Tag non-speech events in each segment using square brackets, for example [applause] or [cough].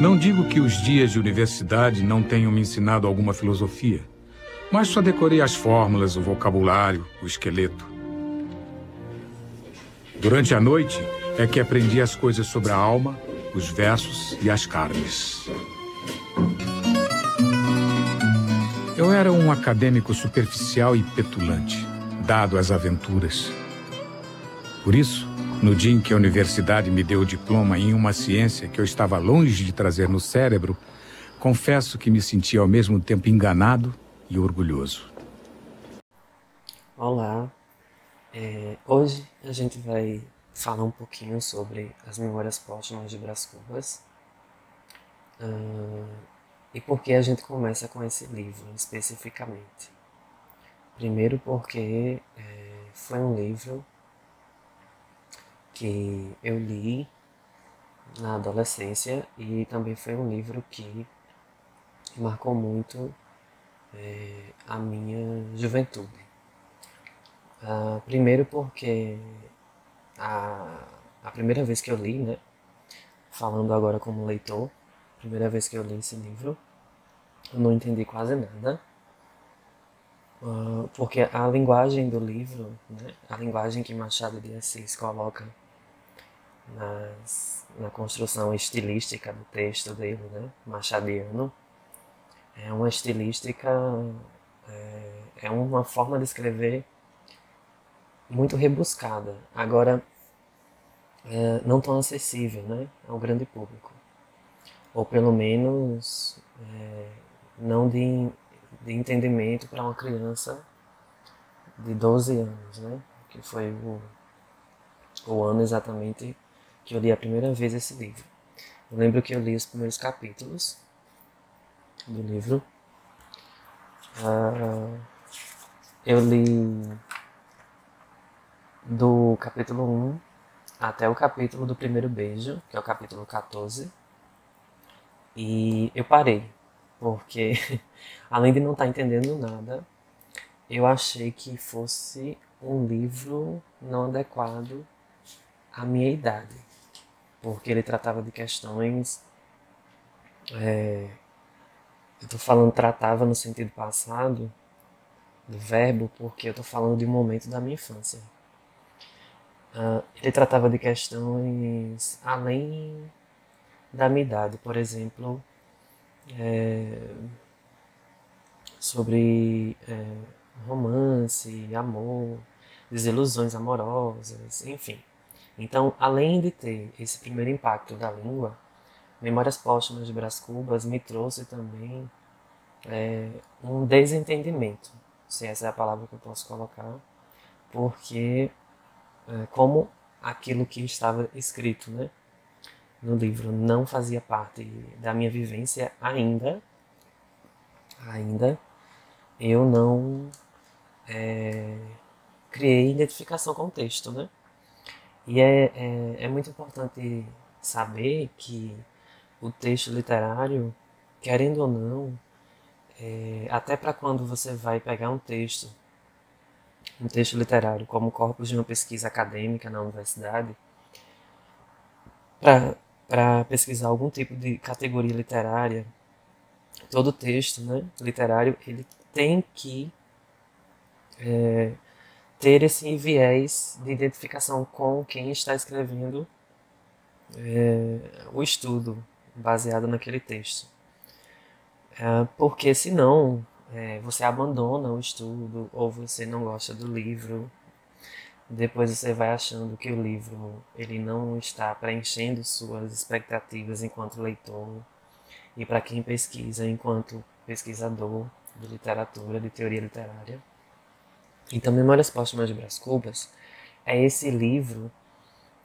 Não digo que os dias de universidade não tenham me ensinado alguma filosofia, mas só decorei as fórmulas, o vocabulário, o esqueleto. Durante a noite é que aprendi as coisas sobre a alma, os versos e as carnes. Eu era um acadêmico superficial e petulante, dado às aventuras. Por isso, no dia em que a universidade me deu o diploma em uma ciência que eu estava longe de trazer no cérebro, confesso que me senti ao mesmo tempo enganado e orgulhoso. Olá, é, hoje a gente vai falar um pouquinho sobre as memórias póstumas de Brás Cubas uh, e por que a gente começa com esse livro especificamente. Primeiro porque é, foi um livro que eu li na adolescência e também foi um livro que marcou muito é, a minha juventude. Uh, primeiro porque a, a primeira vez que eu li, né, falando agora como leitor, primeira vez que eu li esse livro, eu não entendi quase nada. Uh, porque a linguagem do livro, né, a linguagem que Machado de Assis coloca nas, na construção estilística do texto dele, né, machadiano. É uma estilística, é, é uma forma de escrever muito rebuscada, agora é, não tão acessível né, ao grande público. Ou pelo menos é, não de, de entendimento para uma criança de 12 anos, né, que foi o, o ano exatamente que eu li a primeira vez esse livro. Eu lembro que eu li os primeiros capítulos do livro. Uh, eu li do capítulo 1 até o capítulo do primeiro beijo, que é o capítulo 14. E eu parei, porque [laughs] além de não estar entendendo nada, eu achei que fosse um livro não adequado à minha idade porque ele tratava de questões. É, eu estou falando tratava no sentido passado do verbo, porque eu estou falando de um momento da minha infância. Uh, ele tratava de questões além da minha idade, por exemplo, é, sobre é, romance, amor, desilusões amorosas, enfim. Então, além de ter esse primeiro impacto da língua, Memórias Póstumas de Brás Cubas me trouxe também é, um desentendimento, se essa é a palavra que eu posso colocar, porque é, como aquilo que estava escrito né, no livro não fazia parte da minha vivência ainda, ainda eu não é, criei identificação com o texto, né? E é, é, é muito importante saber que o texto literário, querendo ou não, é, até para quando você vai pegar um texto, um texto literário como corpus de uma pesquisa acadêmica na universidade, para pesquisar algum tipo de categoria literária, todo texto né, literário ele tem que é, ter esse viés de identificação com quem está escrevendo é, o estudo baseado naquele texto. É, porque senão é, você abandona o estudo ou você não gosta do livro, depois você vai achando que o livro ele não está preenchendo suas expectativas enquanto leitor e para quem pesquisa enquanto pesquisador de literatura, de teoria literária. Então, Memórias Póstumas de Brás Cubas é esse livro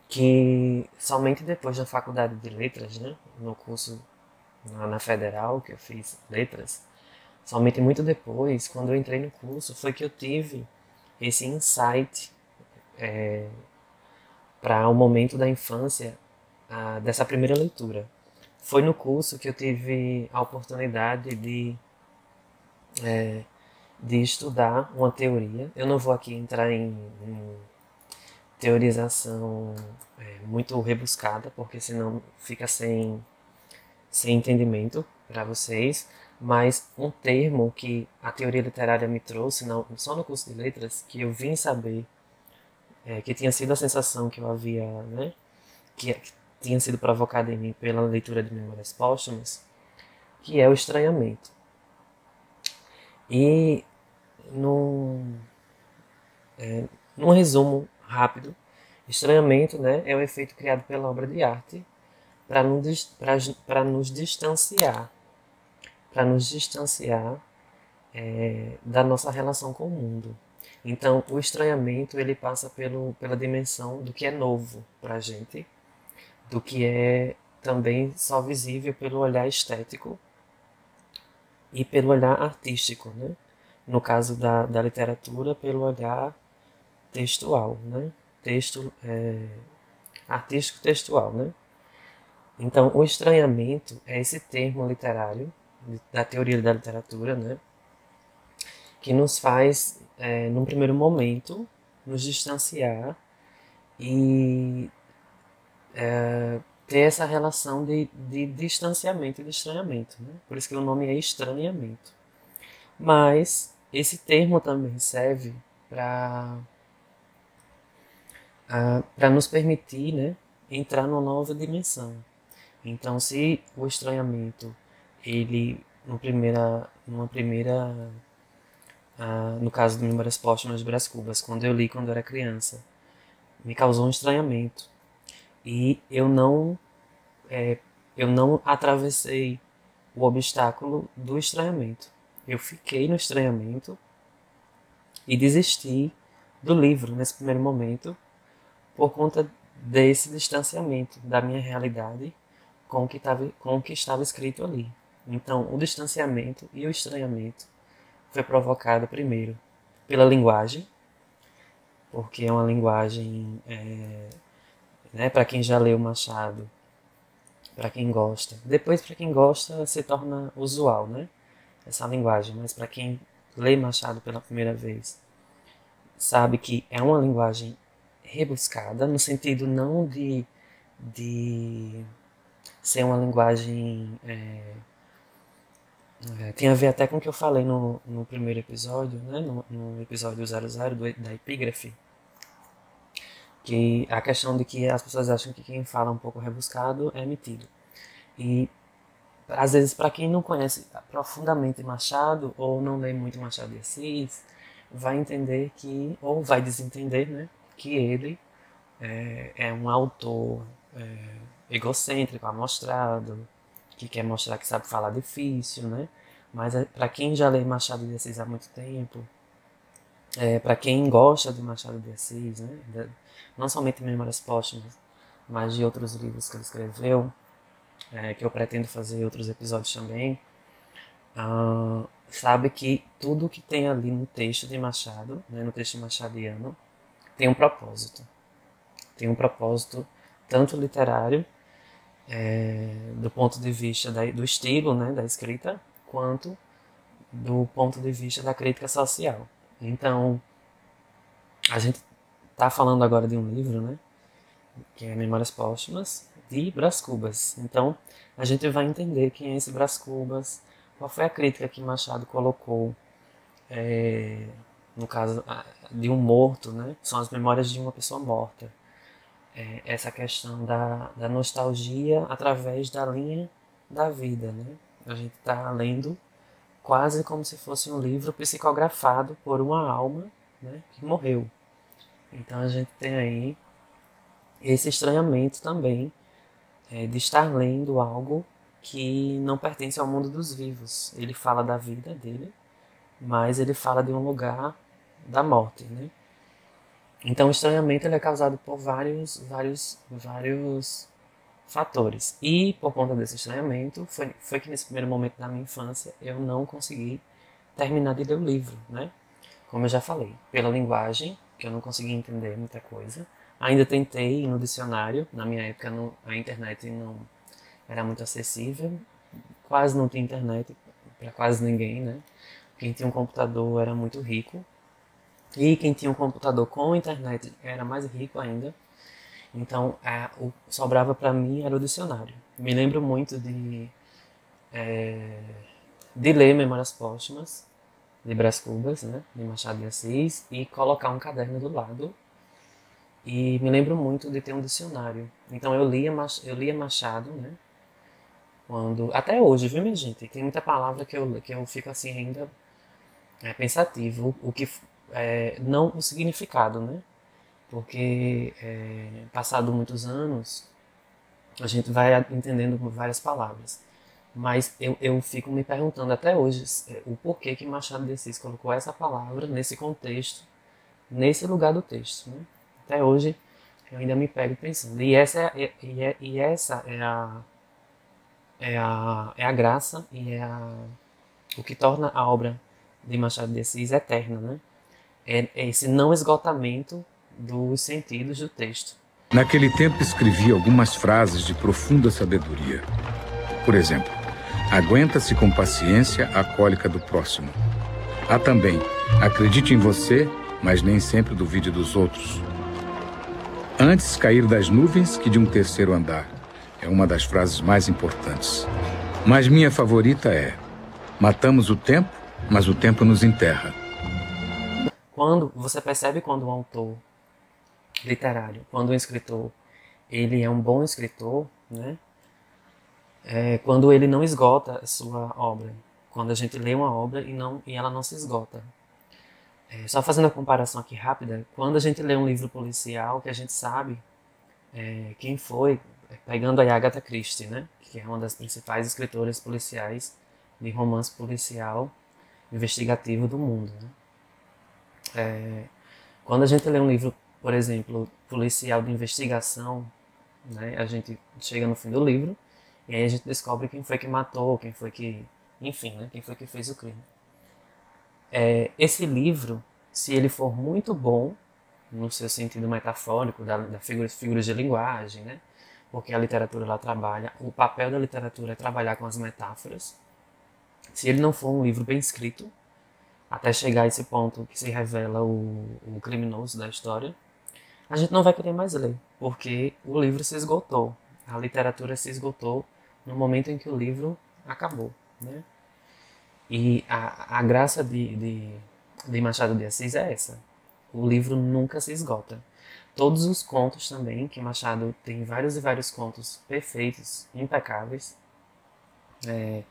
que somente depois da faculdade de letras, né, no curso na, na federal que eu fiz letras, somente muito depois, quando eu entrei no curso, foi que eu tive esse insight é, para o momento da infância a, dessa primeira leitura. Foi no curso que eu tive a oportunidade de é, de estudar uma teoria. Eu não vou aqui entrar em, em teorização é, muito rebuscada, porque senão fica sem, sem entendimento para vocês, mas um termo que a teoria literária me trouxe, não, só no curso de letras, que eu vim saber, é, que tinha sido a sensação que eu havia, né, que, que tinha sido provocada em mim pela leitura de Memórias Póstumas, que é o estranhamento. E num, é, num resumo rápido, estranhamento né, é o efeito criado pela obra de arte para nos, nos distanciar, para nos distanciar é, da nossa relação com o mundo. Então, o estranhamento ele passa pelo, pela dimensão do que é novo para a gente, do que é também só visível pelo olhar estético e pelo olhar artístico, né? No caso da, da literatura, pelo olhar textual, né? Texto é, artístico textual, né? Então, o estranhamento é esse termo literário da teoria da literatura, né? Que nos faz, é, num primeiro momento, nos distanciar e é, ter essa relação de, de distanciamento e de estranhamento. Né? Por isso que o nome é estranhamento. Mas esse termo também serve para para nos permitir né, entrar numa nova dimensão. Então, se o estranhamento, ele, no primeira, numa primeira, uh, no caso do Memórias Póstumas de Brás Cubas, quando eu li quando eu era criança, me causou um estranhamento. E eu não, é, eu não atravessei o obstáculo do estranhamento. Eu fiquei no estranhamento e desisti do livro nesse primeiro momento por conta desse distanciamento da minha realidade com o que estava, com o que estava escrito ali. Então, o distanciamento e o estranhamento foi provocado primeiro pela linguagem, porque é uma linguagem, é, né, para quem já leu Machado, para quem gosta. Depois, para quem gosta, se torna usual, né? Essa linguagem, mas para quem lê Machado pela primeira vez, sabe que é uma linguagem rebuscada, no sentido não de, de ser uma linguagem. É, é, tem a ver até com o que eu falei no, no primeiro episódio, né? no, no episódio 00 do, da epígrafe, que a questão de que as pessoas acham que quem fala um pouco rebuscado é metido. E às vezes, para quem não conhece profundamente Machado ou não lê muito Machado de Assis, vai entender que, ou vai desentender, né, que ele é, é um autor é, egocêntrico, amostrado, que quer mostrar que sabe falar difícil, né? Mas é, para quem já lê Machado de Assis há muito tempo, é, para quem gosta de Machado de Assis, né? De, não somente Memórias Póstumas, mas de outros livros que ele escreveu, é, que eu pretendo fazer outros episódios também, uh, sabe que tudo que tem ali no texto de Machado, né, no texto machadiano, tem um propósito. Tem um propósito tanto literário é, do ponto de vista da, do estilo né, da escrita, quanto do ponto de vista da crítica social. Então, a gente está falando agora de um livro, né, que é Memórias Póstumas, de Brás Cubas. Então, a gente vai entender quem é esse Brás Cubas, qual foi a crítica que Machado colocou, é, no caso de um morto, né, são as memórias de uma pessoa morta é, essa questão da, da nostalgia através da linha da vida, né? A gente está lendo quase como se fosse um livro psicografado por uma alma né, que morreu. Então a gente tem aí esse estranhamento também é, de estar lendo algo que não pertence ao mundo dos vivos. Ele fala da vida dele, mas ele fala de um lugar da morte, né? Então, o estranhamento ele é causado por vários, vários, vários fatores. E por conta desse estranhamento, foi, foi que nesse primeiro momento da minha infância eu não consegui terminar de ler o livro, né? Como eu já falei, pela linguagem, que eu não conseguia entender muita coisa. Ainda tentei ir no dicionário, na minha época não, a internet não era muito acessível, quase não tinha internet para quase ninguém, né? Quem tinha um computador era muito rico, e quem tinha um computador com internet era mais rico ainda. Então, o sobrava para mim era o dicionário. Me lembro muito de é, de ler Memórias Póstumas de Brás Cubas, né, de Machado de Assis, e colocar um caderno do lado. E me lembro muito de ter um dicionário. Então eu lia, eu lia Machado, né, quando até hoje, viu, minha gente? Tem muita palavra que eu que eu fico assim ainda é, pensativo, o que é, não o significado, né? Porque é, passado muitos anos a gente vai entendendo várias palavras. Mas eu, eu fico me perguntando até hoje é, o porquê que Machado de Assis colocou essa palavra nesse contexto, nesse lugar do texto. Né? Até hoje eu ainda me pego pensando. E essa é, e, é, e essa é a, é, a, é a graça e é a, o que torna a obra de Machado de Assis eterna. Né? É, é esse não esgotamento dos sentidos do texto. Naquele tempo escrevi algumas frases de profunda sabedoria. Por exemplo, Aguenta-se com paciência a cólica do próximo. Há também, acredite em você, mas nem sempre duvide dos outros. Antes cair das nuvens que de um terceiro andar. É uma das frases mais importantes. Mas minha favorita é: matamos o tempo, mas o tempo nos enterra. Quando você percebe quando um autor literário, quando um escritor, ele é um bom escritor, né? é quando ele não esgota a sua obra. Quando a gente lê uma obra e, não, e ela não se esgota. É, só fazendo a comparação aqui rápida, quando a gente lê um livro policial que a gente sabe é, quem foi, é, pegando a Agatha Christie, né, que é uma das principais escritoras policiais de romance policial investigativo do mundo. Né? É, quando a gente lê um livro, por exemplo, policial de investigação, né, a gente chega no fim do livro e aí a gente descobre quem foi que matou, quem foi que. Enfim, né? Quem foi que fez o crime. É, esse livro, se ele for muito bom, no seu sentido metafórico, da, da figuras, figuras de linguagem, né? Porque a literatura lá trabalha, o papel da literatura é trabalhar com as metáforas. Se ele não for um livro bem escrito, até chegar a esse ponto que se revela o, o criminoso da história, a gente não vai querer mais ler, porque o livro se esgotou, a literatura se esgotou no momento em que o livro acabou, né? E a, a graça de, de, de Machado de Assis é essa. O livro nunca se esgota. Todos os contos também, que Machado tem vários e vários contos perfeitos, impecáveis, é,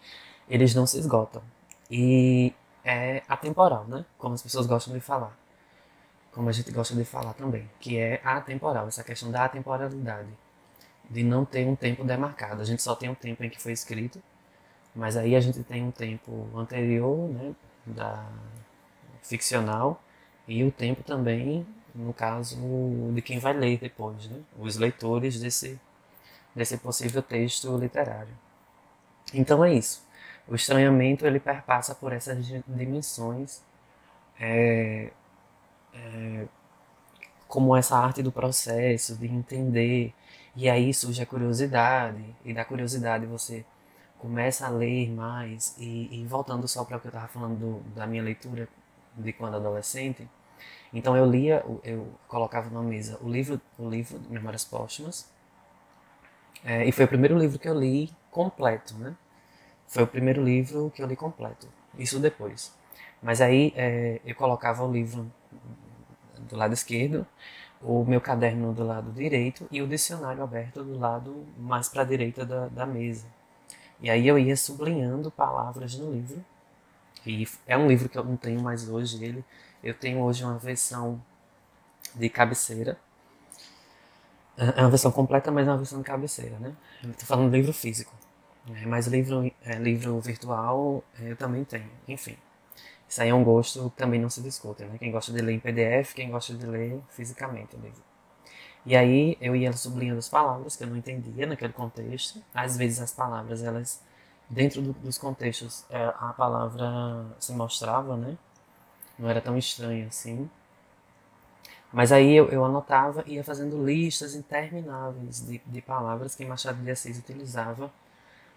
eles não se esgotam. E é atemporal, né? Como as pessoas gostam de falar. Como a gente gosta de falar também, que é atemporal, essa questão da atemporalidade de não ter um tempo demarcado. A gente só tem um tempo em que foi escrito, mas aí a gente tem um tempo anterior, né, da ficcional, e o tempo também, no caso de quem vai ler depois, né, os leitores desse, desse possível texto literário. Então é isso. O estranhamento ele perpassa por essas dimensões, é, é, como essa arte do processo, de entender e aí surge a curiosidade, e da curiosidade você começa a ler mais. E, e voltando só para o que eu estava falando do, da minha leitura de quando adolescente, então eu lia, eu colocava na mesa o livro, o livro Memórias Póstumas, é, e foi o primeiro livro que eu li completo, né? Foi o primeiro livro que eu li completo, isso depois. Mas aí é, eu colocava o livro do lado esquerdo o meu caderno do lado direito e o dicionário aberto do lado mais para a direita da, da mesa. E aí eu ia sublinhando palavras no livro. E é um livro que eu não tenho mais hoje ele. Eu tenho hoje uma versão de cabeceira. É uma versão completa, mas é uma versão de cabeceira, né? Eu tô falando livro físico. É, mas livro, é, livro virtual é, eu também tenho. Enfim. Isso aí é um gosto que também não se discute, né? Quem gosta de ler em PDF, quem gosta de ler fisicamente o livro. E aí eu ia sublinhando as palavras que eu não entendia naquele contexto. Às vezes as palavras, elas, dentro do, dos contextos, é, a palavra se mostrava, né? Não era tão estranha assim. Mas aí eu, eu anotava e ia fazendo listas intermináveis de, de palavras que Machado de Assis utilizava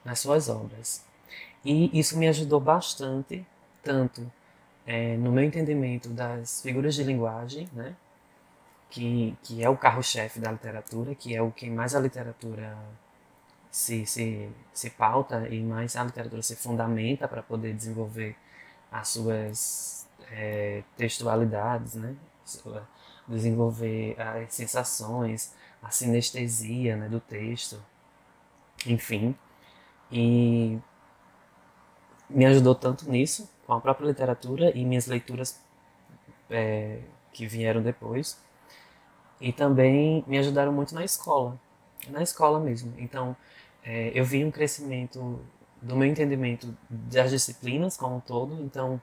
nas suas obras. E isso me ajudou bastante, tanto é, no meu entendimento das figuras de linguagem, né, que, que é o carro-chefe da literatura, que é o que mais a literatura se, se, se pauta e mais a literatura se fundamenta para poder desenvolver as suas é, textualidades, né? desenvolver as sensações, a sinestesia né, do texto, enfim. E me ajudou tanto nisso, com a própria literatura e minhas leituras é, que vieram depois. E também me ajudaram muito na escola, na escola mesmo. Então, é, eu vi um crescimento do meu entendimento das disciplinas como um todo. Então,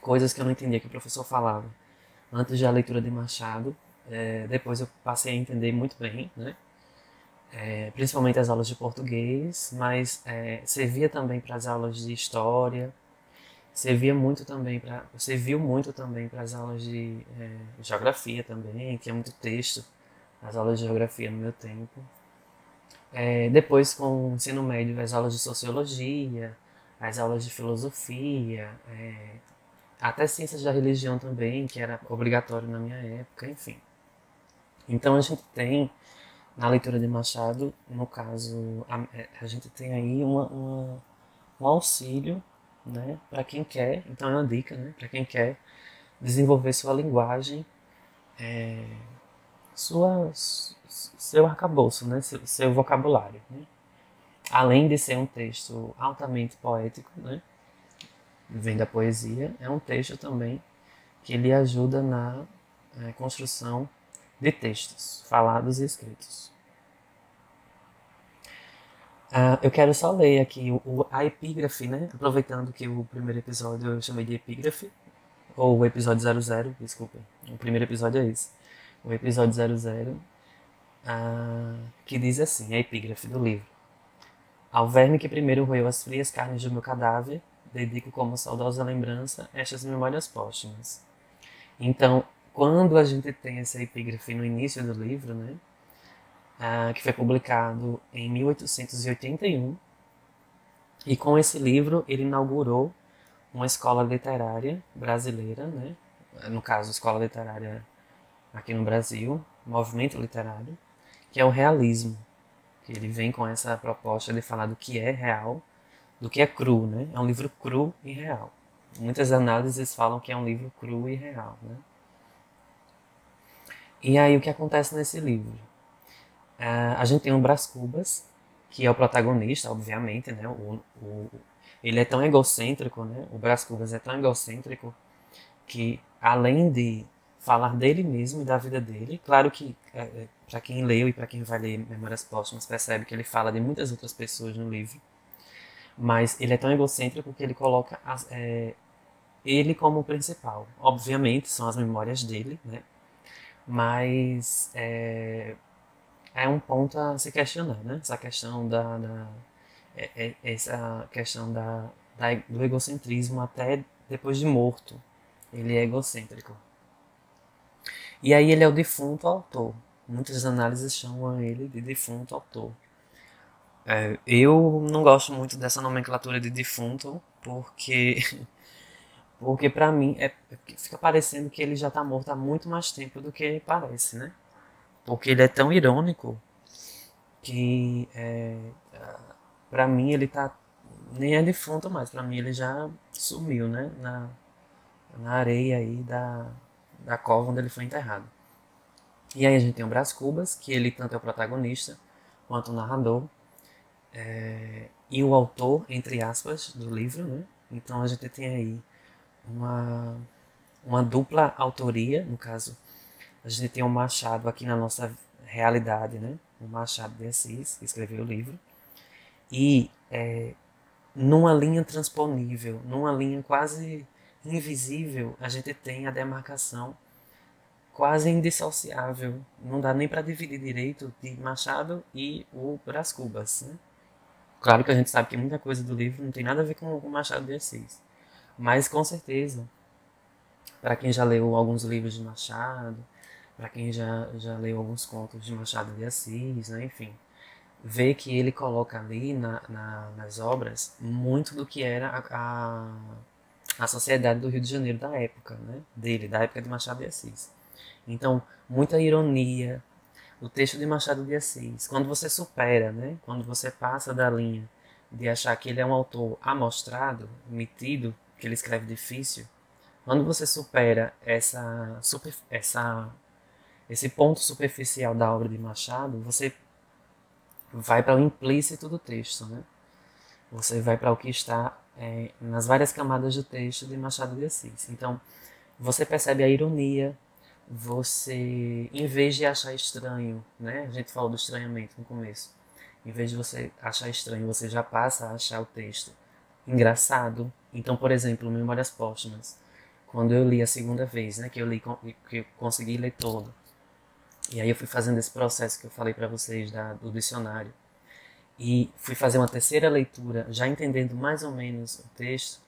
coisas que eu não entendia que o professor falava antes da leitura de Machado, é, depois eu passei a entender muito bem, né? É, principalmente as aulas de português, mas é, servia também para as aulas de história, servia muito também para, serviu muito também para as aulas de é, geografia também, tinha muito texto, as aulas de geografia no meu tempo. É, depois, com o ensino médio, as aulas de sociologia, as aulas de filosofia, é, até ciências da religião também, que era obrigatório na minha época, enfim. Então a gente tem, na leitura de Machado, no caso, a, é, a gente tem aí uma, uma, um auxílio né, para quem quer, então é uma dica né, para quem quer desenvolver sua linguagem, é, sua, seu arcabouço, né, seu, seu vocabulário. Né? Além de ser um texto altamente poético, né, vem da poesia, é um texto também que lhe ajuda na é, construção de textos falados e escritos. Uh, eu quero só ler aqui o, a epígrafe, né? Aproveitando que o primeiro episódio eu chamei de epígrafe, ou o episódio 00, desculpa. O primeiro episódio é esse. O episódio 00, uh, ah, que diz assim, a epígrafe do livro. Ao verme que primeiro roeu as frias carnes do meu cadáver, dedico como saudosa lembrança estas memórias póstumas. Então, quando a gente tem essa epígrafe no início do livro, né, ah, que foi publicado em 1881, e com esse livro ele inaugurou uma escola literária brasileira, né, no caso, escola literária aqui no Brasil, movimento literário, que é o realismo. Ele vem com essa proposta de falar do que é real do que é cru, né? É um livro cru e real. Muitas análises falam que é um livro cru e real, né? E aí o que acontece nesse livro? A gente tem o Brás Cubas, que é o protagonista, obviamente, né? O, o, ele é tão egocêntrico, né? O Brás Cubas é tão egocêntrico que, além de falar dele mesmo e da vida dele, claro que é, é para quem leu e para quem vai ler Memórias Póstumas percebe que ele fala de muitas outras pessoas no livro, mas ele é tão egocêntrico que ele coloca as, é, ele como principal. Obviamente, são as memórias dele, né? Mas é, é um ponto a se questionar, né? Essa questão da, da é, é, essa questão da, da, do egocentrismo até depois de morto. Ele é egocêntrico. E aí ele é o defunto autor. Muitas análises chamam ele de defunto autor. É, eu não gosto muito dessa nomenclatura de defunto, porque [laughs] porque para mim é, fica parecendo que ele já está morto há muito mais tempo do que parece, né? Porque ele é tão irônico que é, para mim ele tá nem é defunto mais, para mim ele já sumiu, né? Na, na areia aí da, da cova onde ele foi enterrado. E aí a gente tem o Brás Cubas, que ele tanto é o protagonista quanto o narrador. É, e o autor, entre aspas, do livro, né? Então a gente tem aí uma, uma dupla autoria, no caso, a gente tem um Machado aqui na nossa realidade, né? O Machado de Assis, que escreveu o livro, e é, numa linha transponível, numa linha quase invisível, a gente tem a demarcação quase indissociável. Não dá nem para dividir direito de Machado e o Brás Cubas, né? Claro que a gente sabe que muita coisa do livro não tem nada a ver com o Machado de Assis. Mas com certeza, para quem já leu alguns livros de Machado, para quem já, já leu alguns contos de Machado de Assis, né, enfim, vê que ele coloca ali na, na, nas obras muito do que era a, a, a sociedade do Rio de Janeiro da época, né, dele, da época de Machado de Assis. Então, muita ironia, o texto de Machado de Assis, quando você supera, né? Quando você passa da linha de achar que ele é um autor amostrado, metido, que ele escreve difícil, quando você supera essa, essa, esse ponto superficial da obra de Machado, você vai para o implícito do texto, né? Você vai para o que está é, nas várias camadas do texto de Machado de Assis. Então, você percebe a ironia, você, em vez de achar estranho, né? A gente falou do estranhamento no começo. Em vez de você achar estranho, você já passa a achar o texto engraçado. Então, por exemplo, Memórias Póstumas, quando eu li a segunda vez, né, que eu li que eu consegui ler todo. E aí eu fui fazendo esse processo que eu falei para vocês da, do dicionário. E fui fazer uma terceira leitura, já entendendo mais ou menos o texto.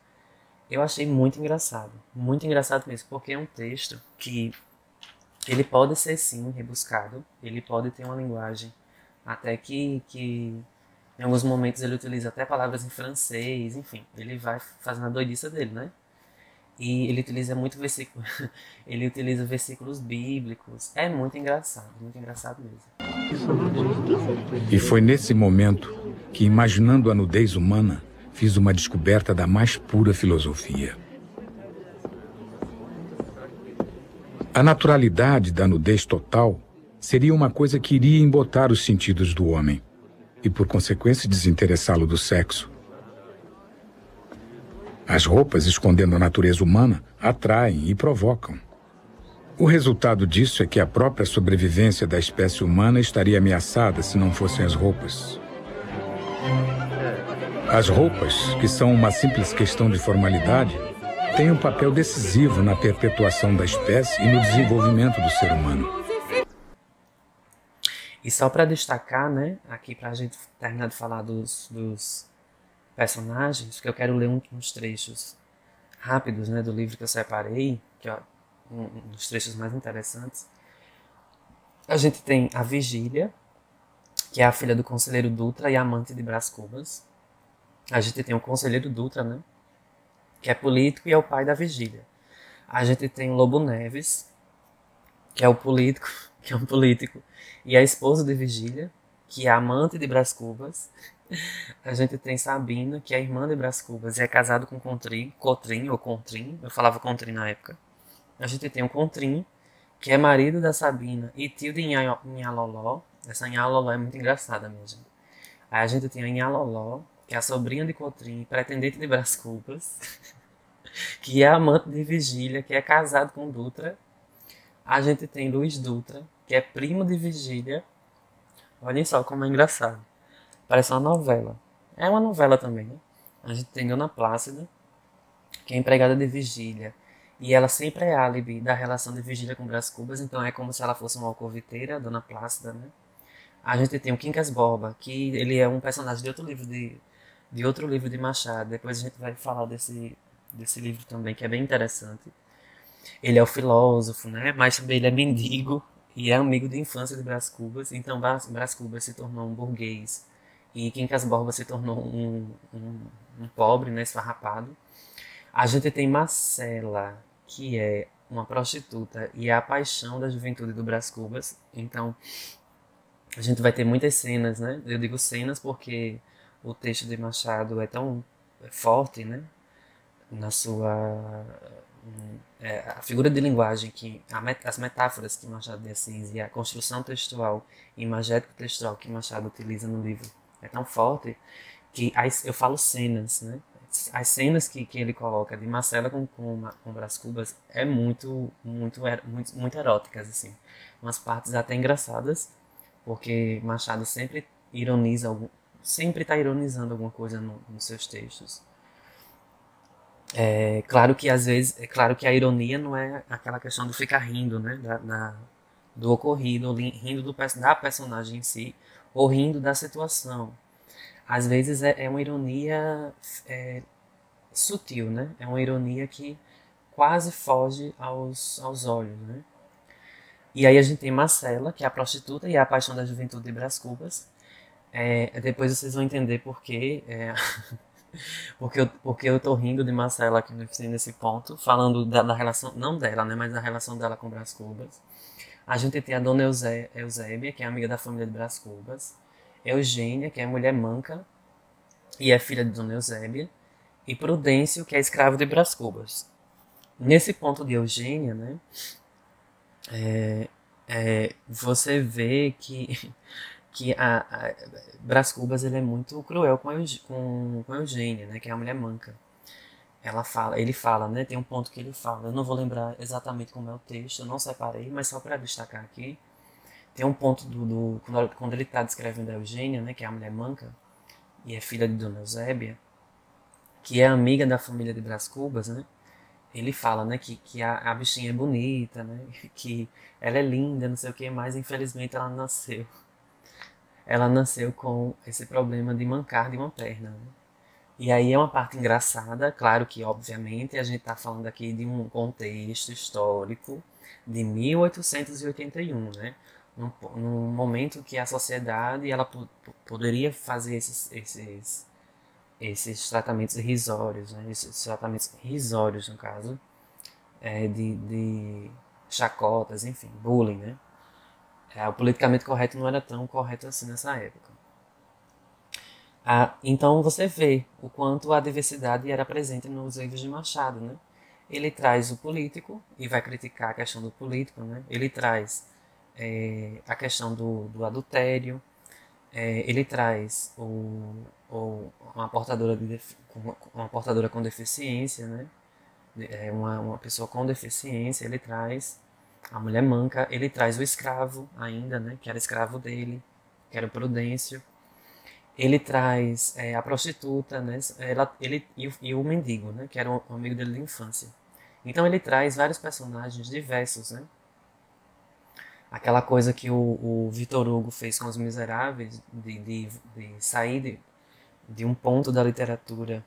Eu achei muito engraçado, muito engraçado mesmo, porque é um texto que ele pode ser sim rebuscado, ele pode ter uma linguagem até que, que em alguns momentos ele utiliza até palavras em francês, enfim, ele vai fazendo a doidice dele, né? E ele utiliza muito versículo, [laughs] ele utiliza versículos bíblicos. É muito engraçado, muito engraçado mesmo. E foi nesse momento que, imaginando a nudez humana, fiz uma descoberta da mais pura filosofia. A naturalidade da nudez total seria uma coisa que iria embotar os sentidos do homem e, por consequência, desinteressá-lo do sexo. As roupas, escondendo a natureza humana, atraem e provocam. O resultado disso é que a própria sobrevivência da espécie humana estaria ameaçada se não fossem as roupas. As roupas, que são uma simples questão de formalidade, têm um papel decisivo na perpetuação da espécie e no desenvolvimento do ser humano. E só para destacar, né, aqui para a gente terminar de falar dos, dos personagens, que eu quero ler uns trechos rápidos né, do livro que eu separei, que é um, um dos trechos mais interessantes. A gente tem a Vigília, que é a filha do conselheiro Dutra e amante de Brás Cubas. A gente tem o conselheiro Dutra, né? Que é político e é o pai da Vigília. A gente tem o Lobo Neves, que é o político, [laughs] que é um político, e a esposa de Vigília, que é amante de Brás Cubas. A gente tem Sabina, que é irmã de Brás Cubas e é casado com Contrim, Cotrim ou Contrim, eu falava Contrim na época. A gente tem o Contrim, que é marido da Sabina e tio de Inhaloló. Essa Inhaloló é muito engraçada mesmo. Aí a gente tem a Inhaloló, que é a sobrinha de Cotrim, pretendente de Brás Cubas, [laughs] que é amante de Vigília, que é casado com Dutra. A gente tem Luiz Dutra, que é primo de Vigília. Olhem só como é engraçado. Parece uma novela. É uma novela também, né? A gente tem Dona Plácida, que é empregada de vigília. E ela sempre é álibi da relação de vigília com Brás Cubas, então é como se ela fosse uma alcoviteira, Dona Plácida, né? A gente tem o Quincas Borba, que ele é um personagem de outro livro de, de outro livro de Machado. Depois a gente vai falar desse, desse livro também, que é bem interessante. Ele é o filósofo, né? Mas também ele é mendigo e é amigo de infância de Brás Cubas. Então Brás Cubas se tornou um burguês e Quincas Borba se tornou um, um, um pobre, né, esfarrapado. A gente tem Marcela, que é uma prostituta e é a paixão da juventude do Brás Cubas. Então, a gente vai ter muitas cenas, né? Eu digo cenas porque o texto de Machado é tão forte, né? Na sua é, a figura de linguagem que met, as metáforas que Machado de Assis e a construção textual e imagético textual que Machado utiliza no livro é tão forte que as, eu falo cenas, né? As cenas que, que ele coloca de Marcela com, com, com Brás Cubas é muito, muito, muito, muito eróticas, assim. Umas partes até engraçadas, porque Machado sempre ironiza, algum, sempre está ironizando alguma coisa no, nos seus textos. É claro que às vezes, é claro que a ironia não é aquela questão de ficar rindo, né, da, da do ocorrido, rindo do, da personagem em si, ou rindo da situação. Às vezes é, é uma ironia é, sutil, né? É uma ironia que quase foge aos, aos olhos, né? E aí a gente tem Marcela, que é a prostituta e é a paixão da juventude de Brás Cubas. É, depois vocês vão entender por quê. É, [laughs] porque, eu, porque eu tô rindo de Marcela aqui nesse ponto, falando da, da, relação, não dela, né, mas da relação dela com Brás Cubas. A gente tem a dona Eusé- Eusébia, que é amiga da família de Brás Cubas. Eugênia, que é mulher manca e é filha de dona Eusébia. E Prudêncio, que é escravo de Brás Cubas. Nesse ponto de Eugênia, né, é, é, você vê que, [laughs] que a, a Brás Cubas ele é muito cruel com, a com, com Eugênia, né, que é a mulher manca. Ela fala, ele fala, né, tem um ponto que ele fala, eu não vou lembrar exatamente como é o texto, eu não separei, mas só para destacar aqui, tem um ponto do, do quando, quando ele está descrevendo a Eugênia, né, que é a mulher manca, e é filha de Dona Eusébia, que é amiga da família de Brás Cubas, né, ele fala, né, que, que a, a bichinha é bonita, né, [laughs] que ela é linda, não sei o que, mas infelizmente ela nasceu. Ela nasceu com esse problema de mancar de uma perna, né? E aí é uma parte engraçada, claro que obviamente a gente está falando aqui de um contexto histórico de 1881, né? Num, num momento que a sociedade ela po- po- poderia fazer esses, esses, esses tratamentos irrisórios, né? Esses tratamentos risórios, no caso, é, de, de chacotas, enfim, bullying, né? É, o politicamente correto não era tão correto assim nessa época. Ah, então você vê o quanto a diversidade era presente nos livros de Machado, né? Ele traz o político e vai criticar a questão do político, né? Ele traz é, a questão do, do adultério, é, ele traz o, o, uma, portadora de, uma portadora com deficiência, né? É, uma, uma pessoa com deficiência, ele traz a mulher manca, ele traz o escravo ainda, né? Que era escravo dele, que era o Prudêncio. Ele traz é, a prostituta, né? Ela, ele, e, e o mendigo, né? Que era um amigo dele de infância. Então ele traz vários personagens diversos, né? Aquela coisa que o, o Vitor Hugo fez com Os Miseráveis, de, de, de sair de, de um ponto da literatura,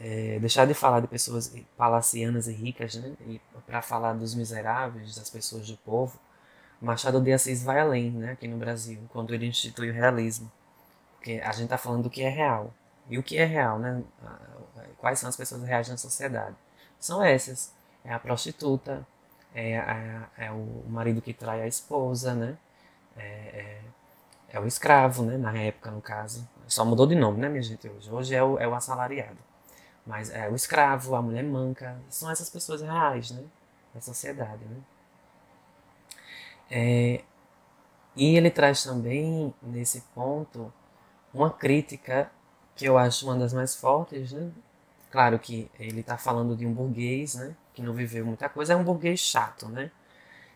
é, deixar de falar de pessoas palacianas e ricas, né? Para falar dos miseráveis, das pessoas do povo, Machado de Assis vai além, né? Aqui no Brasil, quando ele institui o realismo. Porque a gente está falando do que é real. E o que é real, né? Quais são as pessoas reais na sociedade? São essas. É a prostituta, é, a- é o marido que trai a esposa, né? É, é- é o escravo, né? Na época, no caso. Só mudou de nome, né, minha gente? Hoje, hoje é, o, é o assalariado. Mas é o escravo, a mulher manca. São essas pessoas reais, né? Da sociedade, né? É, e ele traz também, nesse ponto, uma crítica que eu acho uma das mais fortes, né? Claro que ele está falando de um burguês, né? Que não viveu muita coisa, é um burguês chato, né?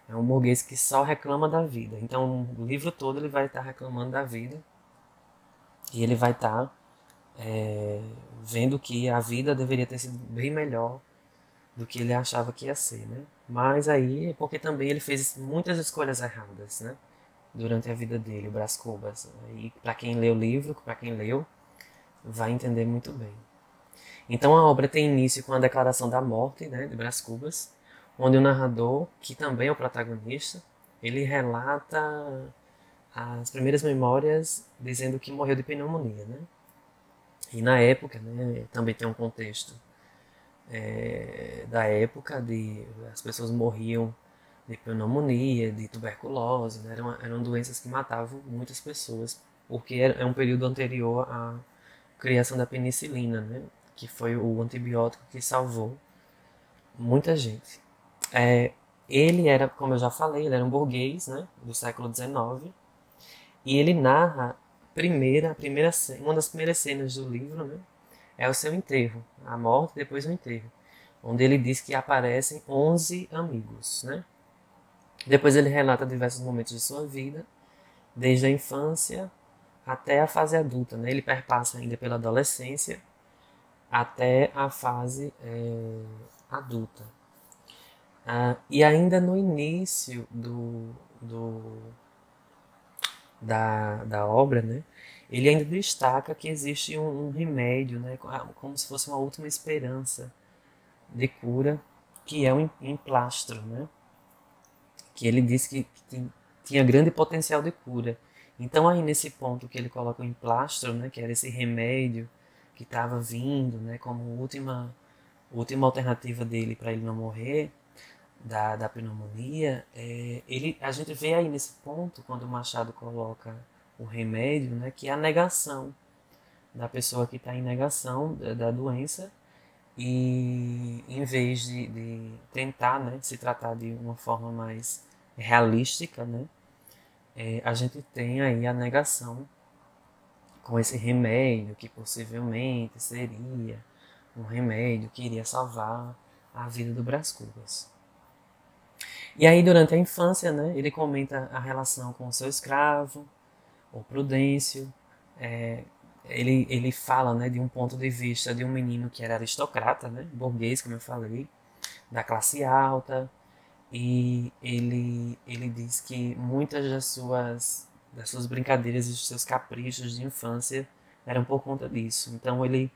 É um burguês que só reclama da vida. Então, o livro todo ele vai estar reclamando da vida e ele vai estar é, vendo que a vida deveria ter sido bem melhor do que ele achava que ia ser, né? Mas aí, porque também ele fez muitas escolhas erradas, né? Durante a vida dele, o Brás Cubas. E para quem lê o livro, para quem leu, vai entender muito bem. Então a obra tem início com a declaração da morte né, de Brás Cubas, onde o narrador, que também é o protagonista, ele relata as primeiras memórias dizendo que morreu de pneumonia. Né? E na época, né, também tem um contexto é, da época de as pessoas morriam de pneumonia, de tuberculose, né? eram, eram doenças que matavam muitas pessoas, porque é um período anterior à criação da penicilina, né? que foi o antibiótico que salvou muita gente. É, ele era, como eu já falei, ele era um burguês né? do século XIX, e ele narra primeira, primeira, uma das primeiras cenas do livro, né? é o seu enterro, a morte depois o enterro, onde ele diz que aparecem 11 amigos, né? Depois ele relata diversos momentos de sua vida, desde a infância até a fase adulta, né? Ele perpassa ainda pela adolescência até a fase eh, adulta. Ah, e ainda no início do, do, da, da obra, né? Ele ainda destaca que existe um, um remédio, né? Como se fosse uma última esperança de cura, que é o em- emplastro, né? Que ele disse que, que tinha grande potencial de cura. Então aí nesse ponto que ele coloca o emplastro, né? Que era esse remédio que estava vindo, né? Como última última alternativa dele para ele não morrer, da, da pneumonia, é, ele, a gente vê aí nesse ponto, quando o Machado coloca o remédio, né, que é a negação da pessoa que está em negação da, da, doença e em vez de, de, tentar né, se tratar de uma forma mais realística, né, é, a gente tem aí a negação com esse remédio que possivelmente seria um remédio que iria salvar a vida do Brás Cubas. E aí, durante a infância, né, ele comenta a relação com o seu escravo, o Prudêncio. É, ele, ele fala né, de um ponto de vista de um menino que era aristocrata, né, burguês, como eu falei, da classe alta. E ele, ele diz que muitas das suas, das suas brincadeiras e dos seus caprichos de infância eram por conta disso. Então ele,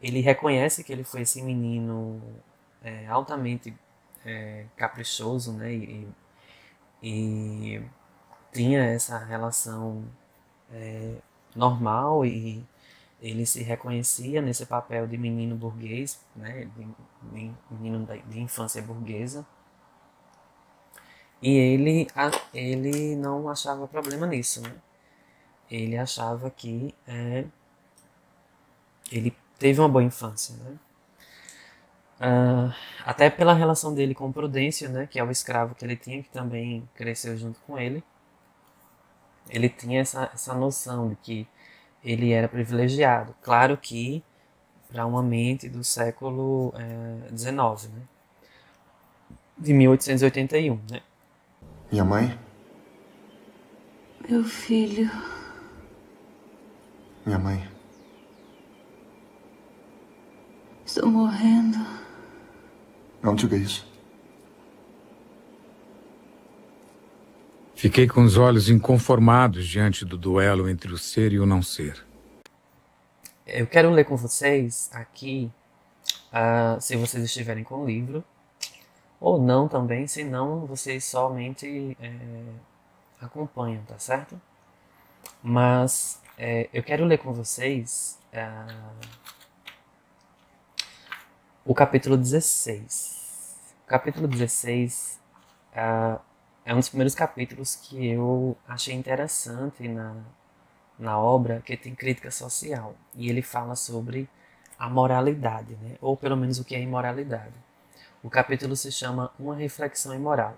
ele reconhece que ele foi esse menino é, altamente é, caprichoso, né? E, e, tinha essa relação é, normal e ele se reconhecia nesse papel de menino burguês, né? De, menino de infância burguesa. E ele, ele não achava problema nisso, né? Ele achava que é, ele teve uma boa infância, né? Uh, até pela relação dele com Prudêncio, né, que é o escravo que ele tinha, que também cresceu junto com ele. Ele tinha essa, essa noção de que ele era privilegiado. Claro que para uma mente do século XIX, é, né, de 1881. Né. Minha mãe? Meu filho. Minha mãe. Estou morrendo. Não diga isso. Fiquei com os olhos inconformados diante do duelo entre o ser e o não ser. Eu quero ler com vocês aqui, uh, se vocês estiverem com o livro, ou não também, se não, vocês somente é, acompanham, tá certo? Mas é, eu quero ler com vocês. Uh, o capítulo 16. O capítulo 16 uh, ah, é um dos primeiros capítulos que eu achei interessante na, na obra, que tem crítica social. E ele fala sobre a moralidade, né? ou pelo menos o que é imoralidade. O capítulo se chama Uma Reflexão Imoral.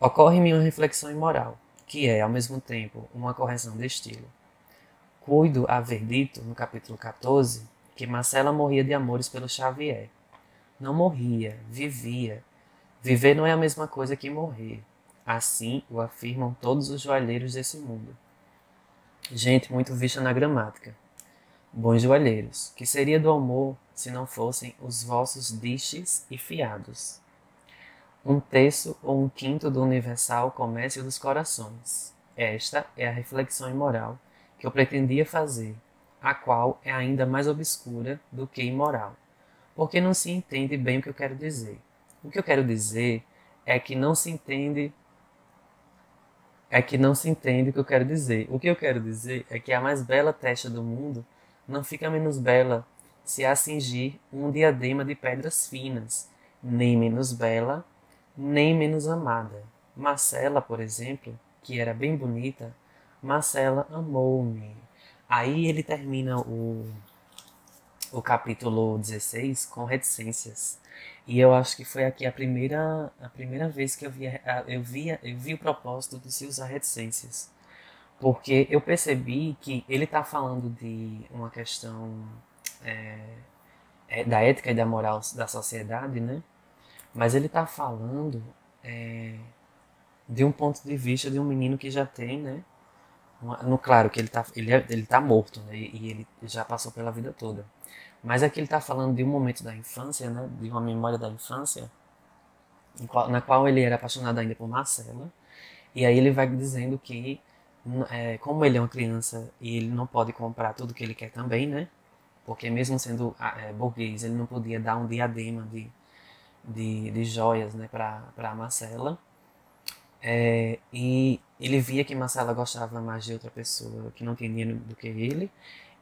Ocorre-me uma reflexão imoral, que é, ao mesmo tempo, uma correção de estilo. Cuido haver dito, no capítulo 14, que Marcela morria de amores pelo Xavier. Não morria, vivia. Viver não é a mesma coisa que morrer. Assim o afirmam todos os joalheiros desse mundo. Gente muito vista na gramática. Bons joalheiros, que seria do amor se não fossem os vossos distes e fiados? Um terço ou um quinto do universal comércio dos corações. Esta é a reflexão imoral que eu pretendia fazer a qual é ainda mais obscura do que imoral, porque não se entende bem o que eu quero dizer. O que eu quero dizer é que não se entende é que não se entende o que eu quero dizer. O que eu quero dizer é que a mais bela testa do mundo não fica menos bela se a cingir um diadema de pedras finas, nem menos bela, nem menos amada. Marcela, por exemplo, que era bem bonita, Marcela amou-me, Aí ele termina o, o capítulo 16 com reticências. E eu acho que foi aqui a primeira, a primeira vez que eu vi, eu, via, eu vi o propósito de se usar reticências. Porque eu percebi que ele está falando de uma questão é, é, da ética e da moral da sociedade, né? Mas ele está falando é, de um ponto de vista de um menino que já tem, né? no claro que ele está ele, é, ele tá morto né, e ele já passou pela vida toda. Mas aqui ele está falando de um momento da infância né? De uma memória da infância na qual ele era apaixonado ainda por Marcela. E aí ele vai dizendo que é, como ele é uma criança e ele não pode comprar tudo que ele quer também né porque mesmo sendo é, burguês ele não podia dar um diadema de de, de joias né para Marcela é, e ele via que Marcela gostava mais de outra pessoa que não tinha dinheiro do que ele.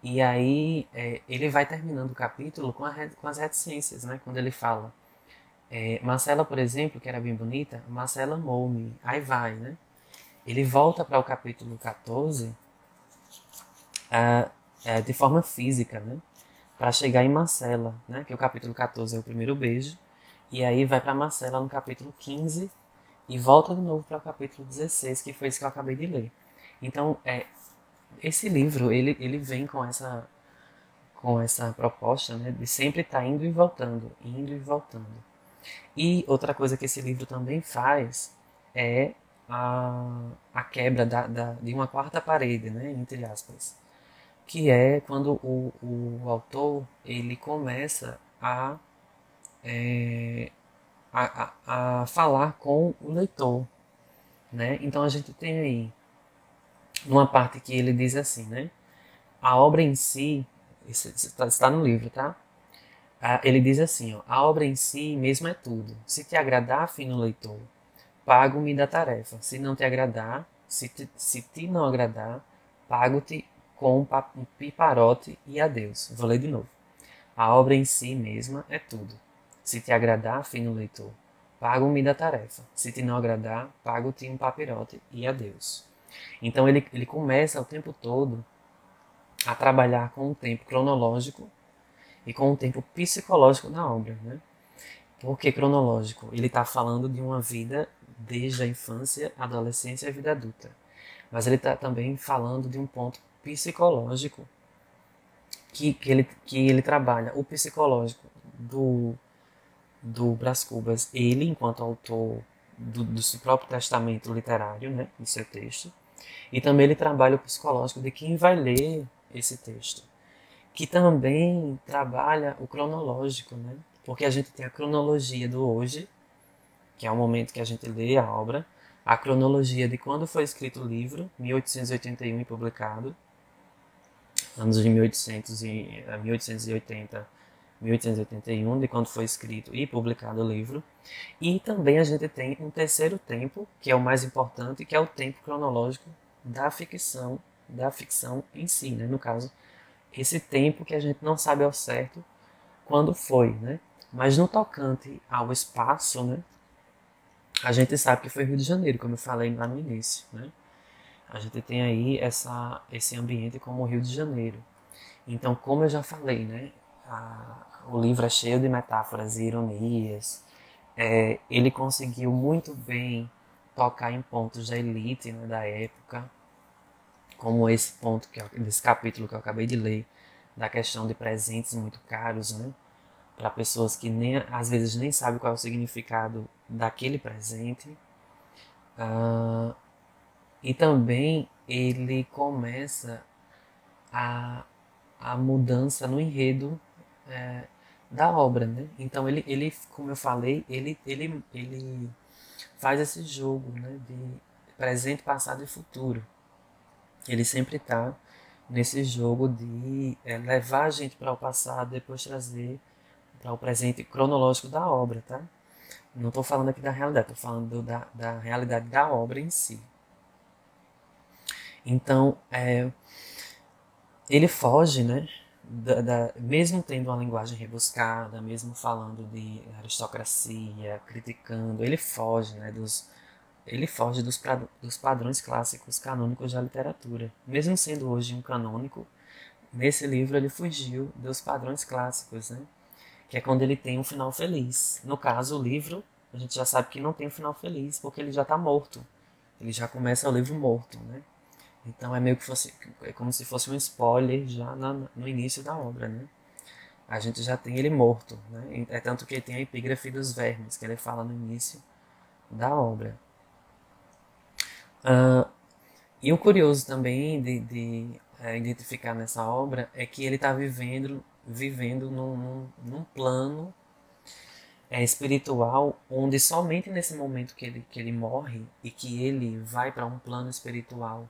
E aí é, ele vai terminando o capítulo com, a, com as reticências, né? Quando ele fala, É, Marcela, por exemplo, que era bem bonita, Marcela amou-me. Aí vai, né? Ele volta para o capítulo 14 uh, de forma física, né? Para chegar em Marcela, né? Que o capítulo 14 é o primeiro beijo. E aí vai para Marcela no capítulo 15 e volta de novo para o capítulo 16, que foi isso que eu acabei de ler. Então, é, esse livro, ele, ele vem com essa com essa proposta né, de sempre estar tá indo e voltando, indo e voltando. E outra coisa que esse livro também faz é a, a quebra da, da, de uma quarta parede, né, entre aspas, que é quando o, o autor ele começa a, é, a, a, a falar com o leitor. Né? Então a gente tem aí uma parte que ele diz assim, né? A obra em si, isso está no livro, tá? Ah, ele diz assim, ó, a obra em si mesmo é tudo. Se te agradar, fino leitor, pago-me da tarefa. Se não te agradar, se te, se te não agradar, pago-te com um piparote e adeus. Vou ler de novo. A obra em si mesma é tudo. Se te agradar, fino leitor, pago-me da tarefa. Se te não agradar, pago-te um papirote e adeus. Então ele, ele começa o tempo todo a trabalhar com o tempo cronológico e com o tempo psicológico da obra. Né? Por que cronológico? Ele está falando de uma vida desde a infância, adolescência e vida adulta. Mas ele está também falando de um ponto psicológico que, que, ele, que ele trabalha. O psicológico do, do Brás Cubas, ele, enquanto autor do, do seu próprio testamento literário, né, no seu texto, e também ele trabalha o psicológico de quem vai ler esse texto, que também trabalha o cronológico, né? Porque a gente tem a cronologia do hoje, que é o momento que a gente lê a obra, a cronologia de quando foi escrito o livro, 1881 e publicado, anos de 1800 e, 1880 1881, de quando foi escrito e publicado o livro. E também a gente tem um terceiro tempo, que é o mais importante, que é o tempo cronológico da ficção, da ficção em si, né? No caso, esse tempo que a gente não sabe ao certo quando foi, né? Mas no tocante ao espaço, né? A gente sabe que foi Rio de Janeiro, como eu falei lá no início, né? A gente tem aí essa, esse ambiente como o Rio de Janeiro. Então, como eu já falei, né? A, o livro é cheio de metáforas e ironias. É, ele conseguiu muito bem tocar em pontos da elite né, da época, como esse ponto, que, desse capítulo que eu acabei de ler, da questão de presentes muito caros, né? Para pessoas que nem, às vezes nem sabem qual é o significado daquele presente. Uh, e também ele começa a, a mudança no enredo é, da obra, né? Então ele, ele, como eu falei, ele, ele, ele faz esse jogo, né? De presente, passado e futuro. Ele sempre está nesse jogo de é, levar a gente para o passado, depois trazer para o presente cronológico da obra, tá? Não estou falando aqui da realidade, estou falando da, da realidade da obra em si. Então, é, ele foge, né? da, da, mesmo tendo uma linguagem rebuscada, mesmo falando de aristocracia, criticando, ele foge, né, dos, ele foge dos, dos padrões clássicos canônicos da literatura. Mesmo sendo hoje um canônico, nesse livro ele fugiu dos padrões clássicos, né, que é quando ele tem um final feliz. No caso, o livro, a gente já sabe que não tem um final feliz, porque ele já está morto. Ele já começa o livro morto, né? Então é meio que fosse, é como se fosse um spoiler já na, no início da obra, né? A gente já tem ele morto, né? É tanto que tem a epígrafe dos vermes, que ele fala no início da obra. Uh, e o curioso também de, de é, identificar nessa obra é que ele está vivendo, vivendo num, num, num plano é, espiritual onde somente nesse momento que ele, que ele morre e que ele vai para um plano espiritual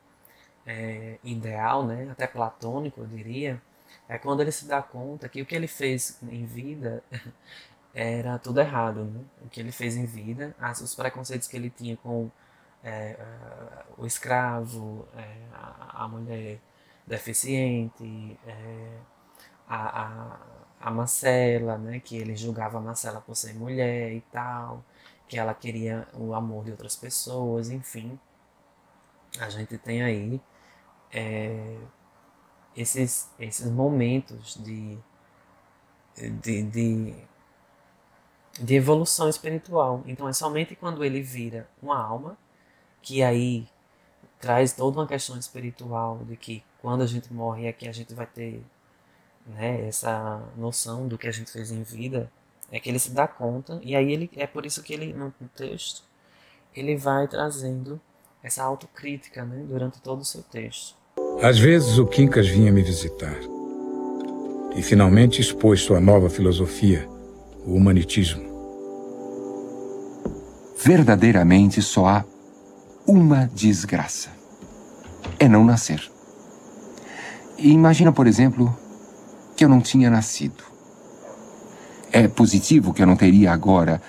é, ideal, né, até platônico, eu diria, é quando ele se dá conta que o que ele fez em vida [laughs] era tudo errado. Né? O que ele fez em vida, as, os preconceitos que ele tinha com é, o escravo, é, a, a, mulher deficiente, é, a, a, a Marcela, né, que ele julgava a Marcela por ser mulher e tal, que ela queria o amor de outras pessoas, enfim. A gente tem aí é, esses, esses momentos de, de, de, de evolução espiritual. Então é somente quando ele vira uma alma, que aí traz toda uma questão espiritual de que quando a gente morre aqui a gente vai ter né, essa noção do que a gente fez em vida, é que ele se dá conta, e aí ele é por isso que ele, no texto, ele vai trazendo essa autocrítica né, durante todo o seu texto. Às vezes o Quincas vinha me visitar e finalmente expôs sua nova filosofia, o humanitismo. Verdadeiramente só há uma desgraça: é não nascer. E imagina, por exemplo, que eu não tinha nascido. É positivo que eu não teria agora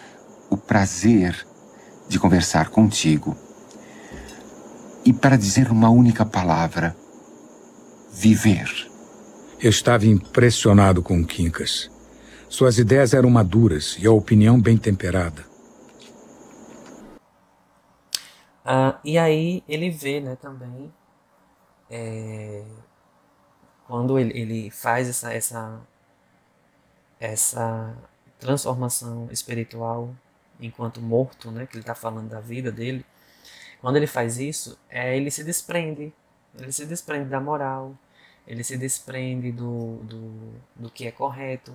o prazer de conversar contigo. E para dizer uma única palavra: viver. Eu estava impressionado com o Quincas. Suas ideias eram maduras e a opinião bem temperada. Ah, e aí ele vê né, também é, quando ele, ele faz essa, essa, essa transformação espiritual enquanto morto, né, que ele está falando da vida dele, quando ele faz isso, é, ele se desprende, ele se desprende da moral, ele se desprende do, do, do que é correto,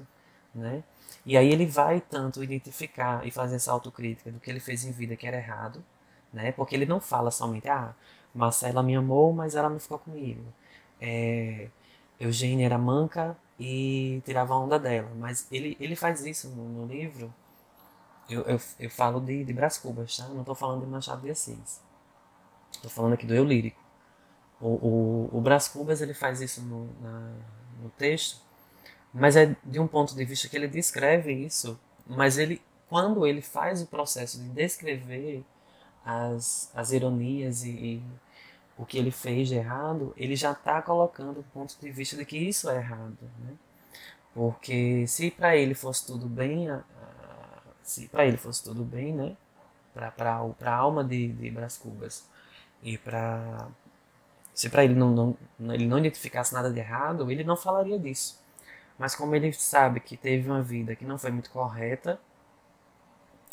né? E aí ele vai tanto identificar e fazer essa autocrítica do que ele fez em vida que era errado, né? Porque ele não fala somente, ah, Marcela me amou, mas ela não ficou comigo. É, Eugênia era manca e tirava a onda dela. Mas ele, ele faz isso no, no livro. Eu, eu, eu, falo de, de Brás Cubas, tá? Não estou falando de Machado de Assis. Estou falando aqui do eu lírico. O, o, o Brás Cubas ele faz isso no, na, no texto, mas é de um ponto de vista que ele descreve isso, mas ele, quando ele faz o processo de descrever as, as ironias e, e o que ele fez de errado, ele já está colocando o ponto de vista de que isso é errado. Né? Porque se para ele fosse tudo bem, se para ele fosse tudo bem, né? para a alma de, de Brás Cubas, e para se para ele não, não, ele não identificasse nada de errado, ele não falaria disso. Mas como ele sabe que teve uma vida que não foi muito correta,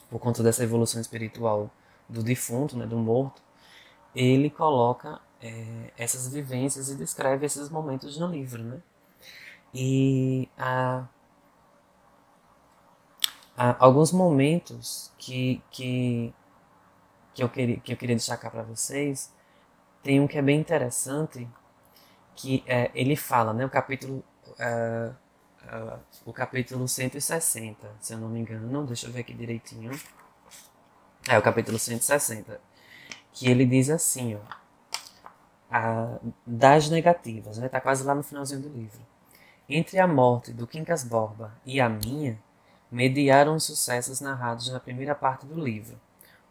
por conta dessa evolução espiritual do defunto, né, do morto, ele coloca é, essas vivências e descreve esses momentos no livro, né? E há, há alguns momentos que, que, que, eu queria, que eu queria destacar para vocês. Tem um que é bem interessante, que é, ele fala, né? O capítulo, uh, uh, o capítulo 160, se eu não me engano. Deixa eu ver aqui direitinho. É o capítulo 160 que ele diz assim, ó, a, das negativas, né? Tá quase lá no finalzinho do livro. Entre a morte do Quincas Borba e a minha, mediaram os sucessos narrados na primeira parte do livro.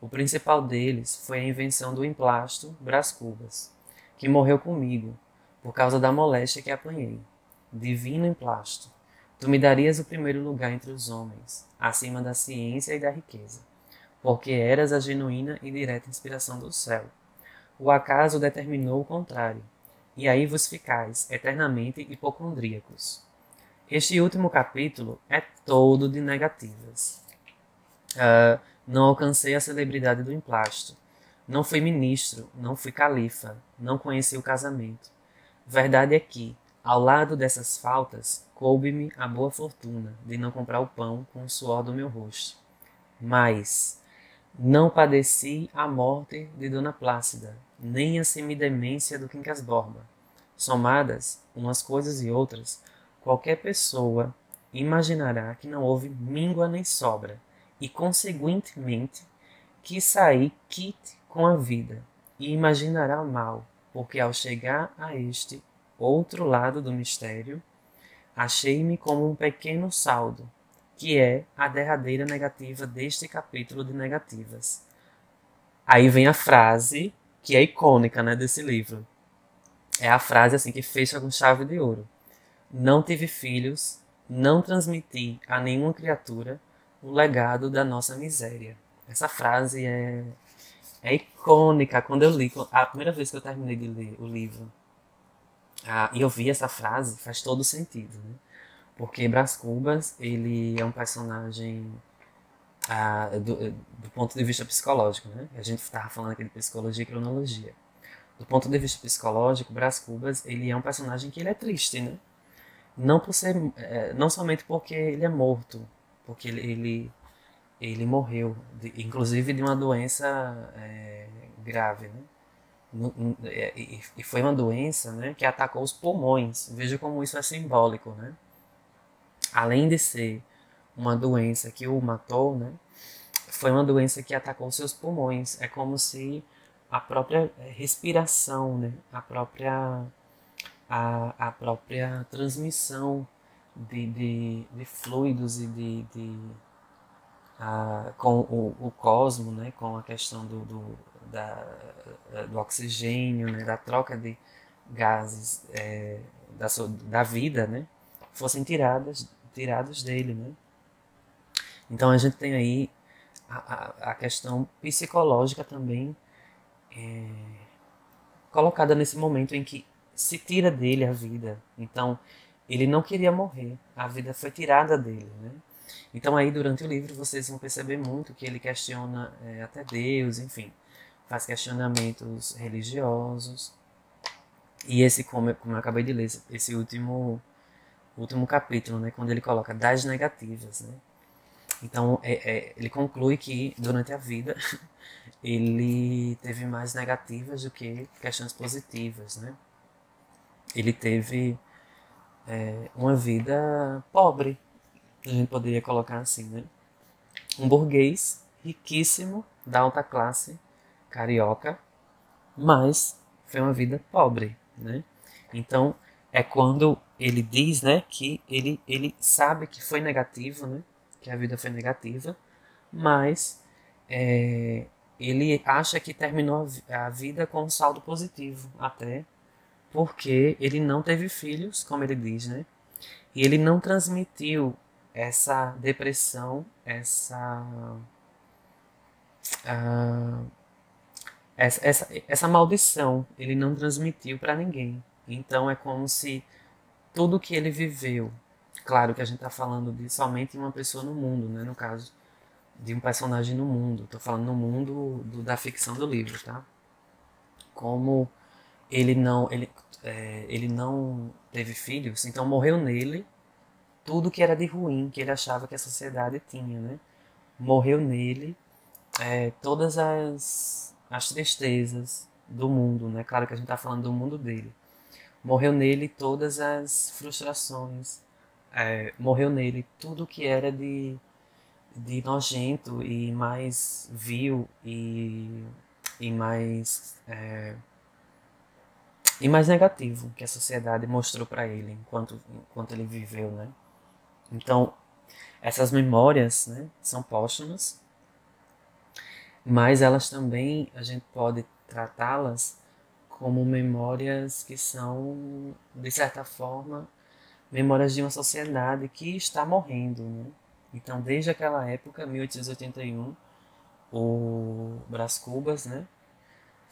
O principal deles foi a invenção do emplasto Brás Cubas, que morreu comigo, por causa da moléstia que apanhei. Divino emplasto, tu me darias o primeiro lugar entre os homens, acima da ciência e da riqueza porque eras a genuína e direta inspiração do céu. O acaso determinou o contrário, e aí vos ficais eternamente hipocondríacos. Este último capítulo é todo de negativas. Uh, não alcancei a celebridade do emplasto. Não fui ministro, não fui califa, não conheci o casamento. Verdade é que, ao lado dessas faltas, coube-me a boa fortuna de não comprar o pão com o suor do meu rosto. Mas, não padeci a morte de Dona Plácida, nem a semidemência do Quincas Borba. Somadas, umas coisas e outras, qualquer pessoa imaginará que não houve míngua nem sobra, e conseguintemente que saí quite com a vida, e imaginará mal, porque ao chegar a este outro lado do mistério, achei-me como um pequeno saldo que é a derradeira negativa deste capítulo de negativas. Aí vem a frase que é icônica né, desse livro. É a frase assim que fecha com chave de ouro. Não tive filhos, não transmitir a nenhuma criatura o legado da nossa miséria. Essa frase é, é icônica. Quando eu li, a primeira vez que eu terminei de ler o livro, ah, e eu vi essa frase, faz todo sentido, né? Porque Brás Cubas, ele é um personagem ah, do, do, ponto de vista psicológico, né? A gente estava falando aqui de psicologia e cronologia. Do ponto de vista psicológico, Brás Cubas, ele é um personagem que ele é triste, né? Não por ser, é, não somente porque ele é morto, porque ele, ele, ele morreu, de, inclusive de uma doença é, grave, né? É, e foi uma doença né, que atacou os pulmões. Veja como isso é simbólico. Né? Além de ser uma doença que o matou, né, foi uma doença que atacou seus pulmões. É como se a própria respiração, né, a, própria, a, a própria transmissão de, de, de fluidos e de, de com o, o cosmo, né, com a questão do, do da, do oxigênio, né, da troca de gases é, da, da vida, né, fossem tiradas, tiradas dele, né. Então a gente tem aí a, a, a questão psicológica também é, colocada nesse momento em que se tira dele a vida. Então ele não queria morrer, a vida foi tirada dele, né. Então aí durante o livro vocês vão perceber muito que ele questiona é, até Deus, enfim faz questionamentos religiosos. E esse, como, como eu acabei de ler, esse último, último capítulo, né, quando ele coloca das negativas, né? Então, é, é, ele conclui que durante a vida [laughs] ele teve mais negativas do que questões positivas, né? Ele teve é, uma vida pobre, a gente poderia colocar assim, né? Um burguês riquíssimo da alta classe carioca, mas foi uma vida pobre, né? Então é quando ele diz, né, que ele ele sabe que foi negativo, né, que a vida foi negativa, mas é, ele acha que terminou a vida com um saldo positivo até porque ele não teve filhos, como ele diz, né? E ele não transmitiu essa depressão, essa uh, essa, essa, essa maldição ele não transmitiu para ninguém. Então é como se tudo que ele viveu, claro que a gente está falando de somente uma pessoa no mundo, né? no caso de um personagem no mundo, estou falando no mundo do, da ficção do livro, tá? Como ele não ele, é, ele não teve filhos, então morreu nele tudo que era de ruim que ele achava que a sociedade tinha, né? Morreu nele é, todas as as tristezas do mundo, né? Claro que a gente está falando do mundo dele. Morreu nele todas as frustrações, é, morreu nele tudo que era de, de nojento e mais vil e, e mais é, e mais negativo que a sociedade mostrou para ele enquanto enquanto ele viveu, né? Então essas memórias, né, são póstumas mas elas também a gente pode tratá-las como memórias que são, de certa forma, memórias de uma sociedade que está morrendo. Né? Então, desde aquela época, 1881, o Brás Cubas, né?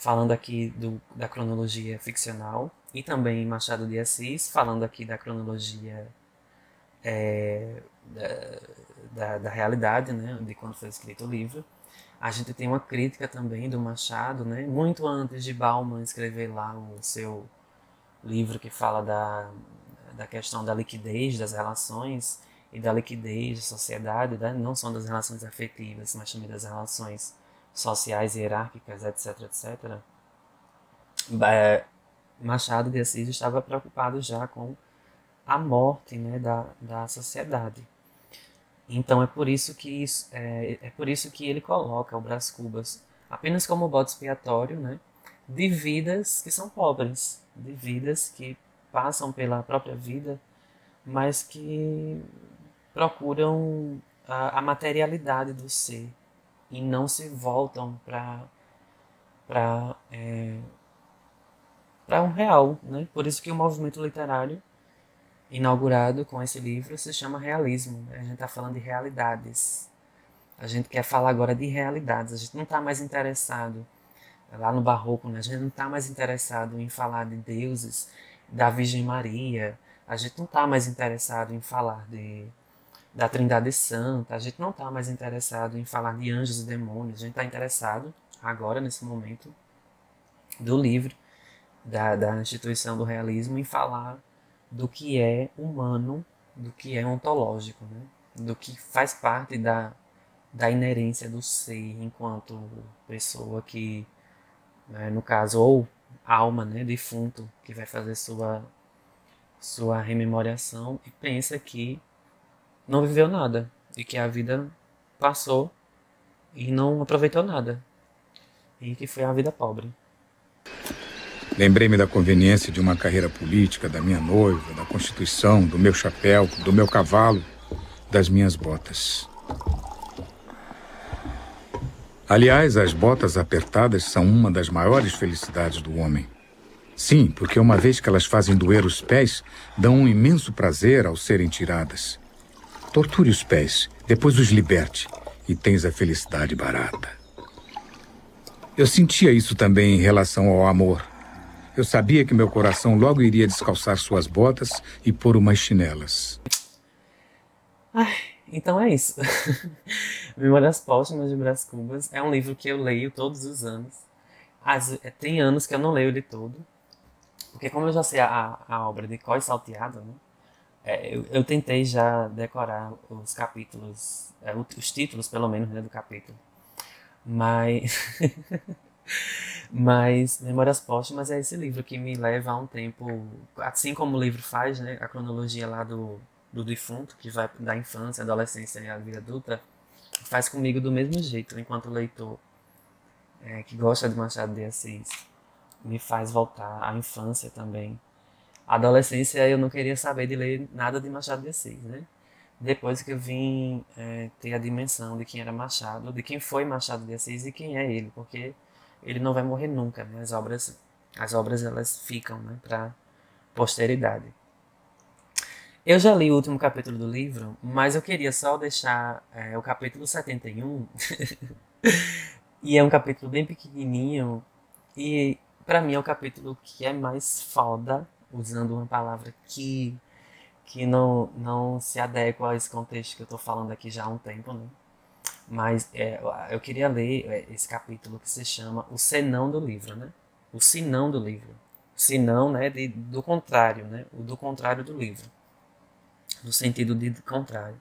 Falando aqui do, da cronologia ficcional, e também Machado de Assis, falando aqui da cronologia é, da, da, da realidade, né? de quando foi escrito o livro. A gente tem uma crítica também do Machado, né? muito antes de Bauman escrever lá o seu livro que fala da, da questão da liquidez das relações e da liquidez da sociedade, né? não só das relações afetivas, mas também das relações sociais, hierárquicas, etc, etc. Machado de Assis estava preocupado já com a morte né, da, da sociedade. Então é por isso que isso, é, é por isso que ele coloca o Brás Cubas apenas como bode expiatório, né, de vidas que são pobres, de vidas que passam pela própria vida, mas que procuram a, a materialidade do ser e não se voltam para para é, para um real, né? Por isso que o movimento literário inaugurado com esse livro se chama Realismo. A gente está falando de realidades. A gente quer falar agora de realidades. A gente não está mais interessado lá no Barroco, né? a gente não está mais interessado em falar de deuses, da Virgem Maria. A gente não está mais interessado em falar de da Trindade Santa. A gente não está mais interessado em falar de anjos e demônios. A gente está interessado agora nesse momento do livro da, da instituição do realismo em falar do que é humano, do que é ontológico, né? do que faz parte da, da inerência do ser enquanto pessoa que, né, no caso, ou alma, né, defunto, que vai fazer sua, sua rememoração e pensa que não viveu nada e que a vida passou e não aproveitou nada e que foi a vida pobre. Lembrei-me da conveniência de uma carreira política, da minha noiva, da Constituição, do meu chapéu, do meu cavalo, das minhas botas. Aliás, as botas apertadas são uma das maiores felicidades do homem. Sim, porque uma vez que elas fazem doer os pés, dão um imenso prazer ao serem tiradas. Torture os pés, depois os liberte, e tens a felicidade barata. Eu sentia isso também em relação ao amor. Eu sabia que meu coração logo iria descalçar suas botas e pôr umas chinelas. Ai, então é isso. [laughs] Memórias Póstumas de Brás Cubas é um livro que eu leio todos os anos. As, tem anos que eu não leio ele todo. Porque como eu já sei a, a obra de Coi Salteado, né? É, eu, eu, tentei já decorar os capítulos, é, os títulos pelo menos né, do capítulo. Mas [laughs] Mas Memórias Póstumas é esse livro que me leva a um tempo, assim como o livro faz, né, a cronologia lá do, do defunto, que vai da infância, adolescência e a vida adulta, faz comigo do mesmo jeito, enquanto leitor é, que gosta de Machado de Assis, me faz voltar à infância também. Adolescência eu não queria saber de ler nada de Machado de Assis, né? Depois que eu vim é, ter a dimensão de quem era Machado, de quem foi Machado de Assis e quem é ele, porque ele não vai morrer nunca, né? As obras, as obras elas ficam, né, para posteridade. Eu já li o último capítulo do livro, mas eu queria só deixar é, o capítulo 71. [laughs] e é um capítulo bem pequenininho. E para mim é o capítulo que é mais foda, usando uma palavra que, que não, não se adequa a esse contexto que eu tô falando aqui já há um tempo, né? Mas é, eu queria ler é, esse capítulo que se chama O Senão do Livro, né? O Sinão do Livro. Sinão, né, de, do contrário, né? O do contrário do livro. No sentido de contrário.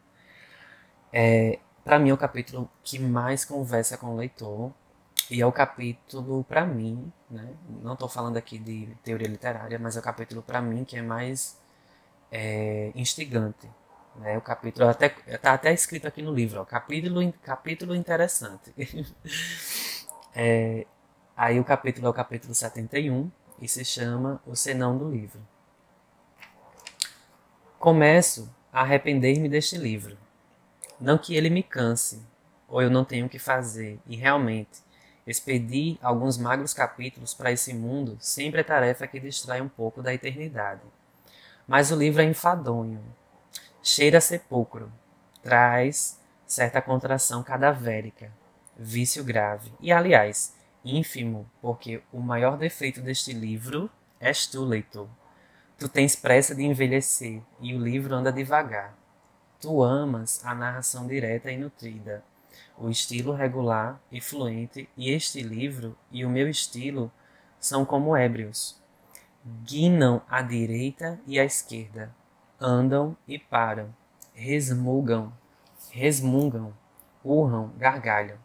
É, para mim é o capítulo que mais conversa com o leitor e é o capítulo para mim, né? Não estou falando aqui de teoria literária, mas é o capítulo para mim que é mais é, instigante, né? O capítulo até tá até escrito aqui no livro, ó, capítulo capítulo interessante. [laughs] é, aí o capítulo é o capítulo 71 e se chama O Senão do Livro. Começo a arrepender-me deste livro. Não que ele me canse, ou eu não tenho o que fazer, e realmente, expedir alguns magros capítulos para esse mundo sempre é tarefa que distrai um pouco da eternidade. Mas o livro é enfadonho, cheira a sepulcro, traz certa contração cadavérica, vício grave. E, aliás, ínfimo, porque o maior defeito deste livro és tu, leitor. Tu tens pressa de envelhecer e o livro anda devagar. Tu amas a narração direta e nutrida, o estilo regular e fluente, e este livro e o meu estilo são como ébrios. Guinam à direita e à esquerda, andam e param, resmungam, resmungam, urram, gargalham,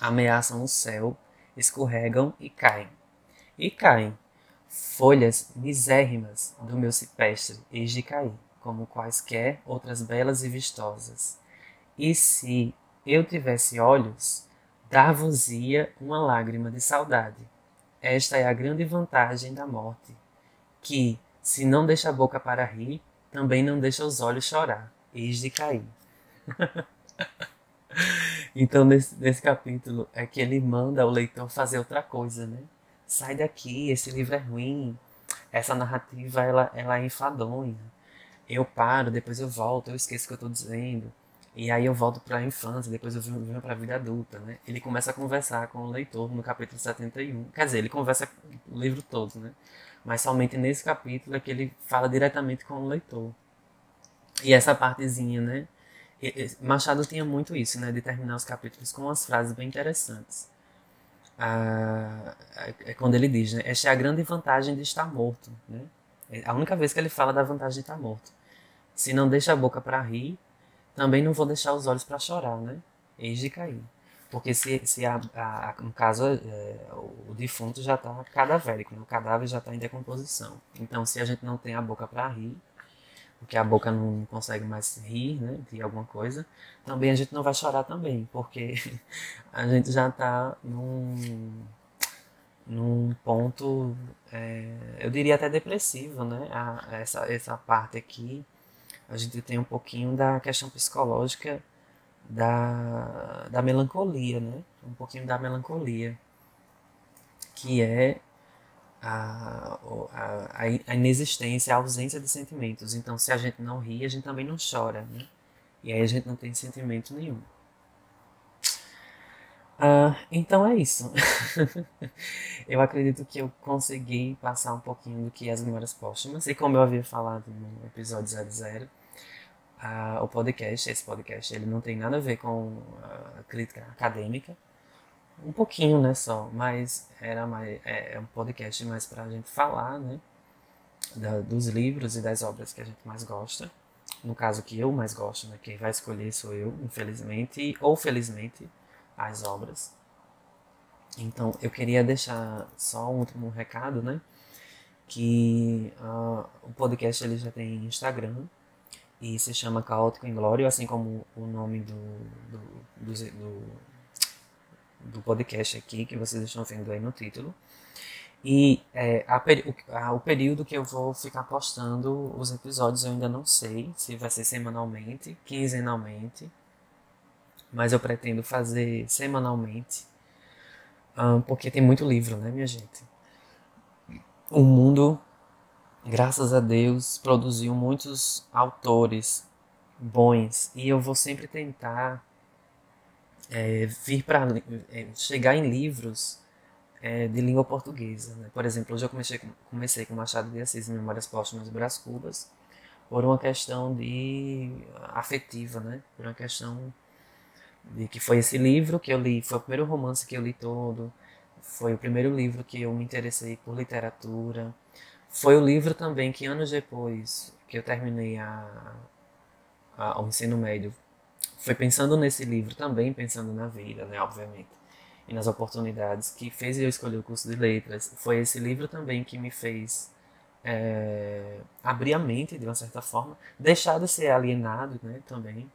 ameaçam o céu, escorregam e caem. E caem, folhas misérrimas do meu cipestre, eis de cair, como quaisquer outras belas e vistosas. E se eu tivesse olhos, dar-vos-ia uma lágrima de saudade. Esta é a grande vantagem da morte, que, se não deixa a boca para rir, também não deixa os olhos chorar, eis de cair. [laughs] então, nesse, nesse capítulo, é que ele manda o leitor fazer outra coisa, né? Sai daqui, esse livro é ruim, essa narrativa ela, ela é enfadonha. eu paro, depois eu volto, eu esqueço o que eu tô dizendo. E aí eu volto para a infância, depois eu venho para a vida adulta, né? Ele começa a conversar com o leitor no capítulo 71. Quer dizer, ele conversa o livro todo, né? Mas somente nesse capítulo é que ele fala diretamente com o leitor. E essa partezinha, né? Machado tinha muito isso, né? De terminar os capítulos com umas frases bem interessantes. Ah, é quando ele diz, né? Esta é a grande vantagem de estar morto, né? É a única vez que ele fala da vantagem de estar morto. Se não deixa a boca para rir, também não vou deixar os olhos para chorar, né? Eis de cair. Porque se, se a, a, no caso é, o defunto já está cadavérico, né? o cadáver já está em decomposição. Então, se a gente não tem a boca para rir, porque a boca não consegue mais rir né, de alguma coisa, também a gente não vai chorar também, porque [laughs] a gente já está num, num ponto, é, eu diria até depressivo, né? A, essa, essa parte aqui a gente tem um pouquinho da questão psicológica da, da melancolia, né? Um pouquinho da melancolia, que é a, a, a inexistência, a ausência de sentimentos. Então, se a gente não ri, a gente também não chora, né? E aí a gente não tem sentimento nenhum. Uh, então é isso. [laughs] eu acredito que eu consegui passar um pouquinho do que as memórias póstumas. E como eu havia falado no episódio 00, uh, o podcast, esse podcast, ele não tem nada a ver com a crítica acadêmica. Um pouquinho, né, só. Mas era mais, é, é um podcast mais pra gente falar, né? Da, dos livros e das obras que a gente mais gosta. No caso que eu mais gosto, né? Quem vai escolher sou eu, infelizmente, ou felizmente as obras. Então, eu queria deixar só um último recado, né? Que uh, o podcast ele já tem Instagram e se chama Caótico Inglório, assim como o nome do, do, do, do, do podcast aqui, que vocês estão vendo aí no título. E é, a, a, o período que eu vou ficar postando os episódios eu ainda não sei se vai ser semanalmente, quinzenalmente mas eu pretendo fazer semanalmente, um, porque tem muito livro, né, minha gente? O mundo, graças a Deus, produziu muitos autores bons e eu vou sempre tentar é, vir para é, chegar em livros é, de língua portuguesa. Né? Por exemplo, hoje eu comecei, comecei com Machado de Assis, Memórias Póstumas Brás Cubas, por uma questão de afetiva, né? Por uma questão de que foi esse livro que eu li, foi o primeiro romance que eu li todo, foi o primeiro livro que eu me interessei por literatura, foi o livro também que anos depois que eu terminei a, a, o ensino médio, foi pensando nesse livro também, pensando na vida, né, obviamente, e nas oportunidades que fez eu escolher o curso de letras. Foi esse livro também que me fez é, abrir a mente de uma certa forma, deixar de ser alienado, né, também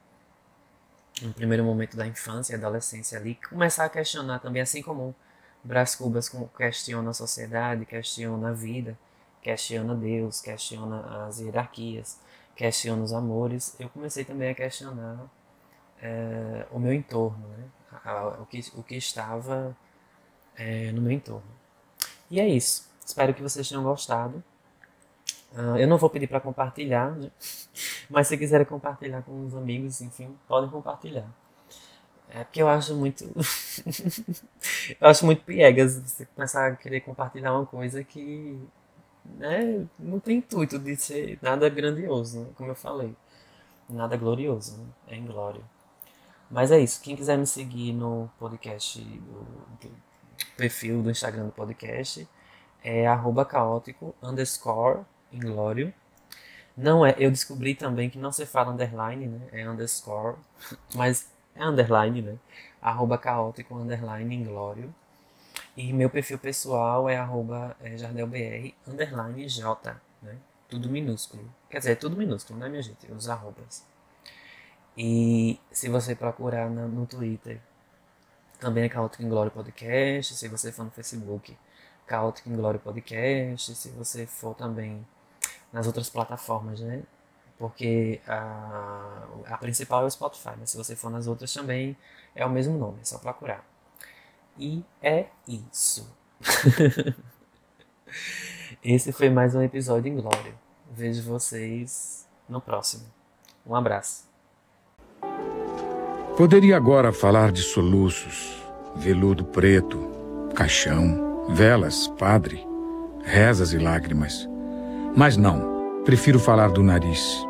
no primeiro momento da infância e adolescência ali, começar a questionar também, assim como Brás Cubas questiona a sociedade, questiona a vida, questiona Deus, questiona as hierarquias, questiona os amores, eu comecei também a questionar é, o meu entorno, né? o, que, o que estava é, no meu entorno. E é isso. Espero que vocês tenham gostado. Uh, eu não vou pedir para compartilhar, né? mas se quiserem compartilhar com os amigos, enfim, podem compartilhar. É porque eu acho muito. [laughs] eu acho muito piegas você começar a querer compartilhar uma coisa que né, não tem intuito de ser nada grandioso, né? como eu falei. Nada glorioso, né? é inglório. Mas é isso. Quem quiser me seguir no podcast, do, do perfil do Instagram do podcast, é caótico underscore Inglório. Não é, eu descobri também que não se fala underline, né? É underscore, mas é underline, né? Arroba caótico underline inglório. E meu perfil pessoal é arroba é, jardelbr underline j, né? Tudo minúsculo. Quer dizer, é tudo minúsculo, né, minha gente? Os arrobas. E se você procurar no, no Twitter, também é Caótico Inglório Podcast. Se você for no Facebook, Caótico Inglório Podcast. Se você for também nas outras plataformas, né? Porque a, a principal é o Spotify, mas se você for nas outras também é o mesmo nome, é só procurar. E é isso. [laughs] Esse foi mais um episódio em Glória. Vejo vocês no próximo. Um abraço. Poderia agora falar de soluços, veludo preto, caixão, velas, padre, rezas e lágrimas. Mas não, prefiro falar do nariz.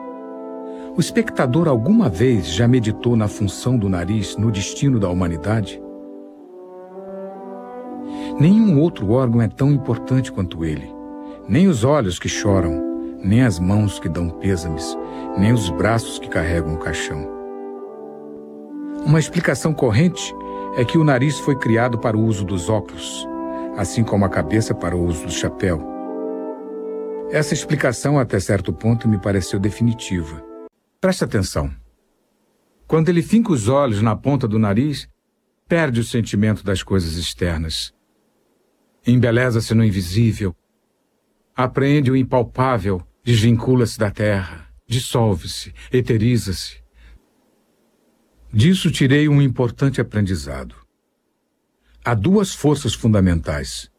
O espectador alguma vez já meditou na função do nariz no destino da humanidade? Nenhum outro órgão é tão importante quanto ele. Nem os olhos que choram, nem as mãos que dão pêsames, nem os braços que carregam o caixão. Uma explicação corrente é que o nariz foi criado para o uso dos óculos, assim como a cabeça para o uso do chapéu. Essa explicação, até certo ponto, me pareceu definitiva. Preste atenção. Quando ele finca os olhos na ponta do nariz, perde o sentimento das coisas externas. Embeleza-se no invisível, apreende o impalpável, desvincula-se da terra, dissolve-se, eteriza-se. Disso tirei um importante aprendizado. Há duas forças fundamentais: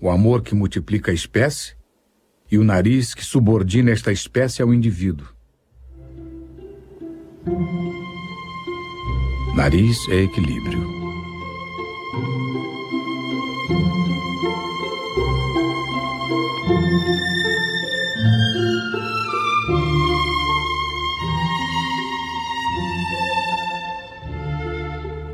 o amor que multiplica a espécie e o nariz que subordina esta espécie ao indivíduo. Nariz é equilíbrio.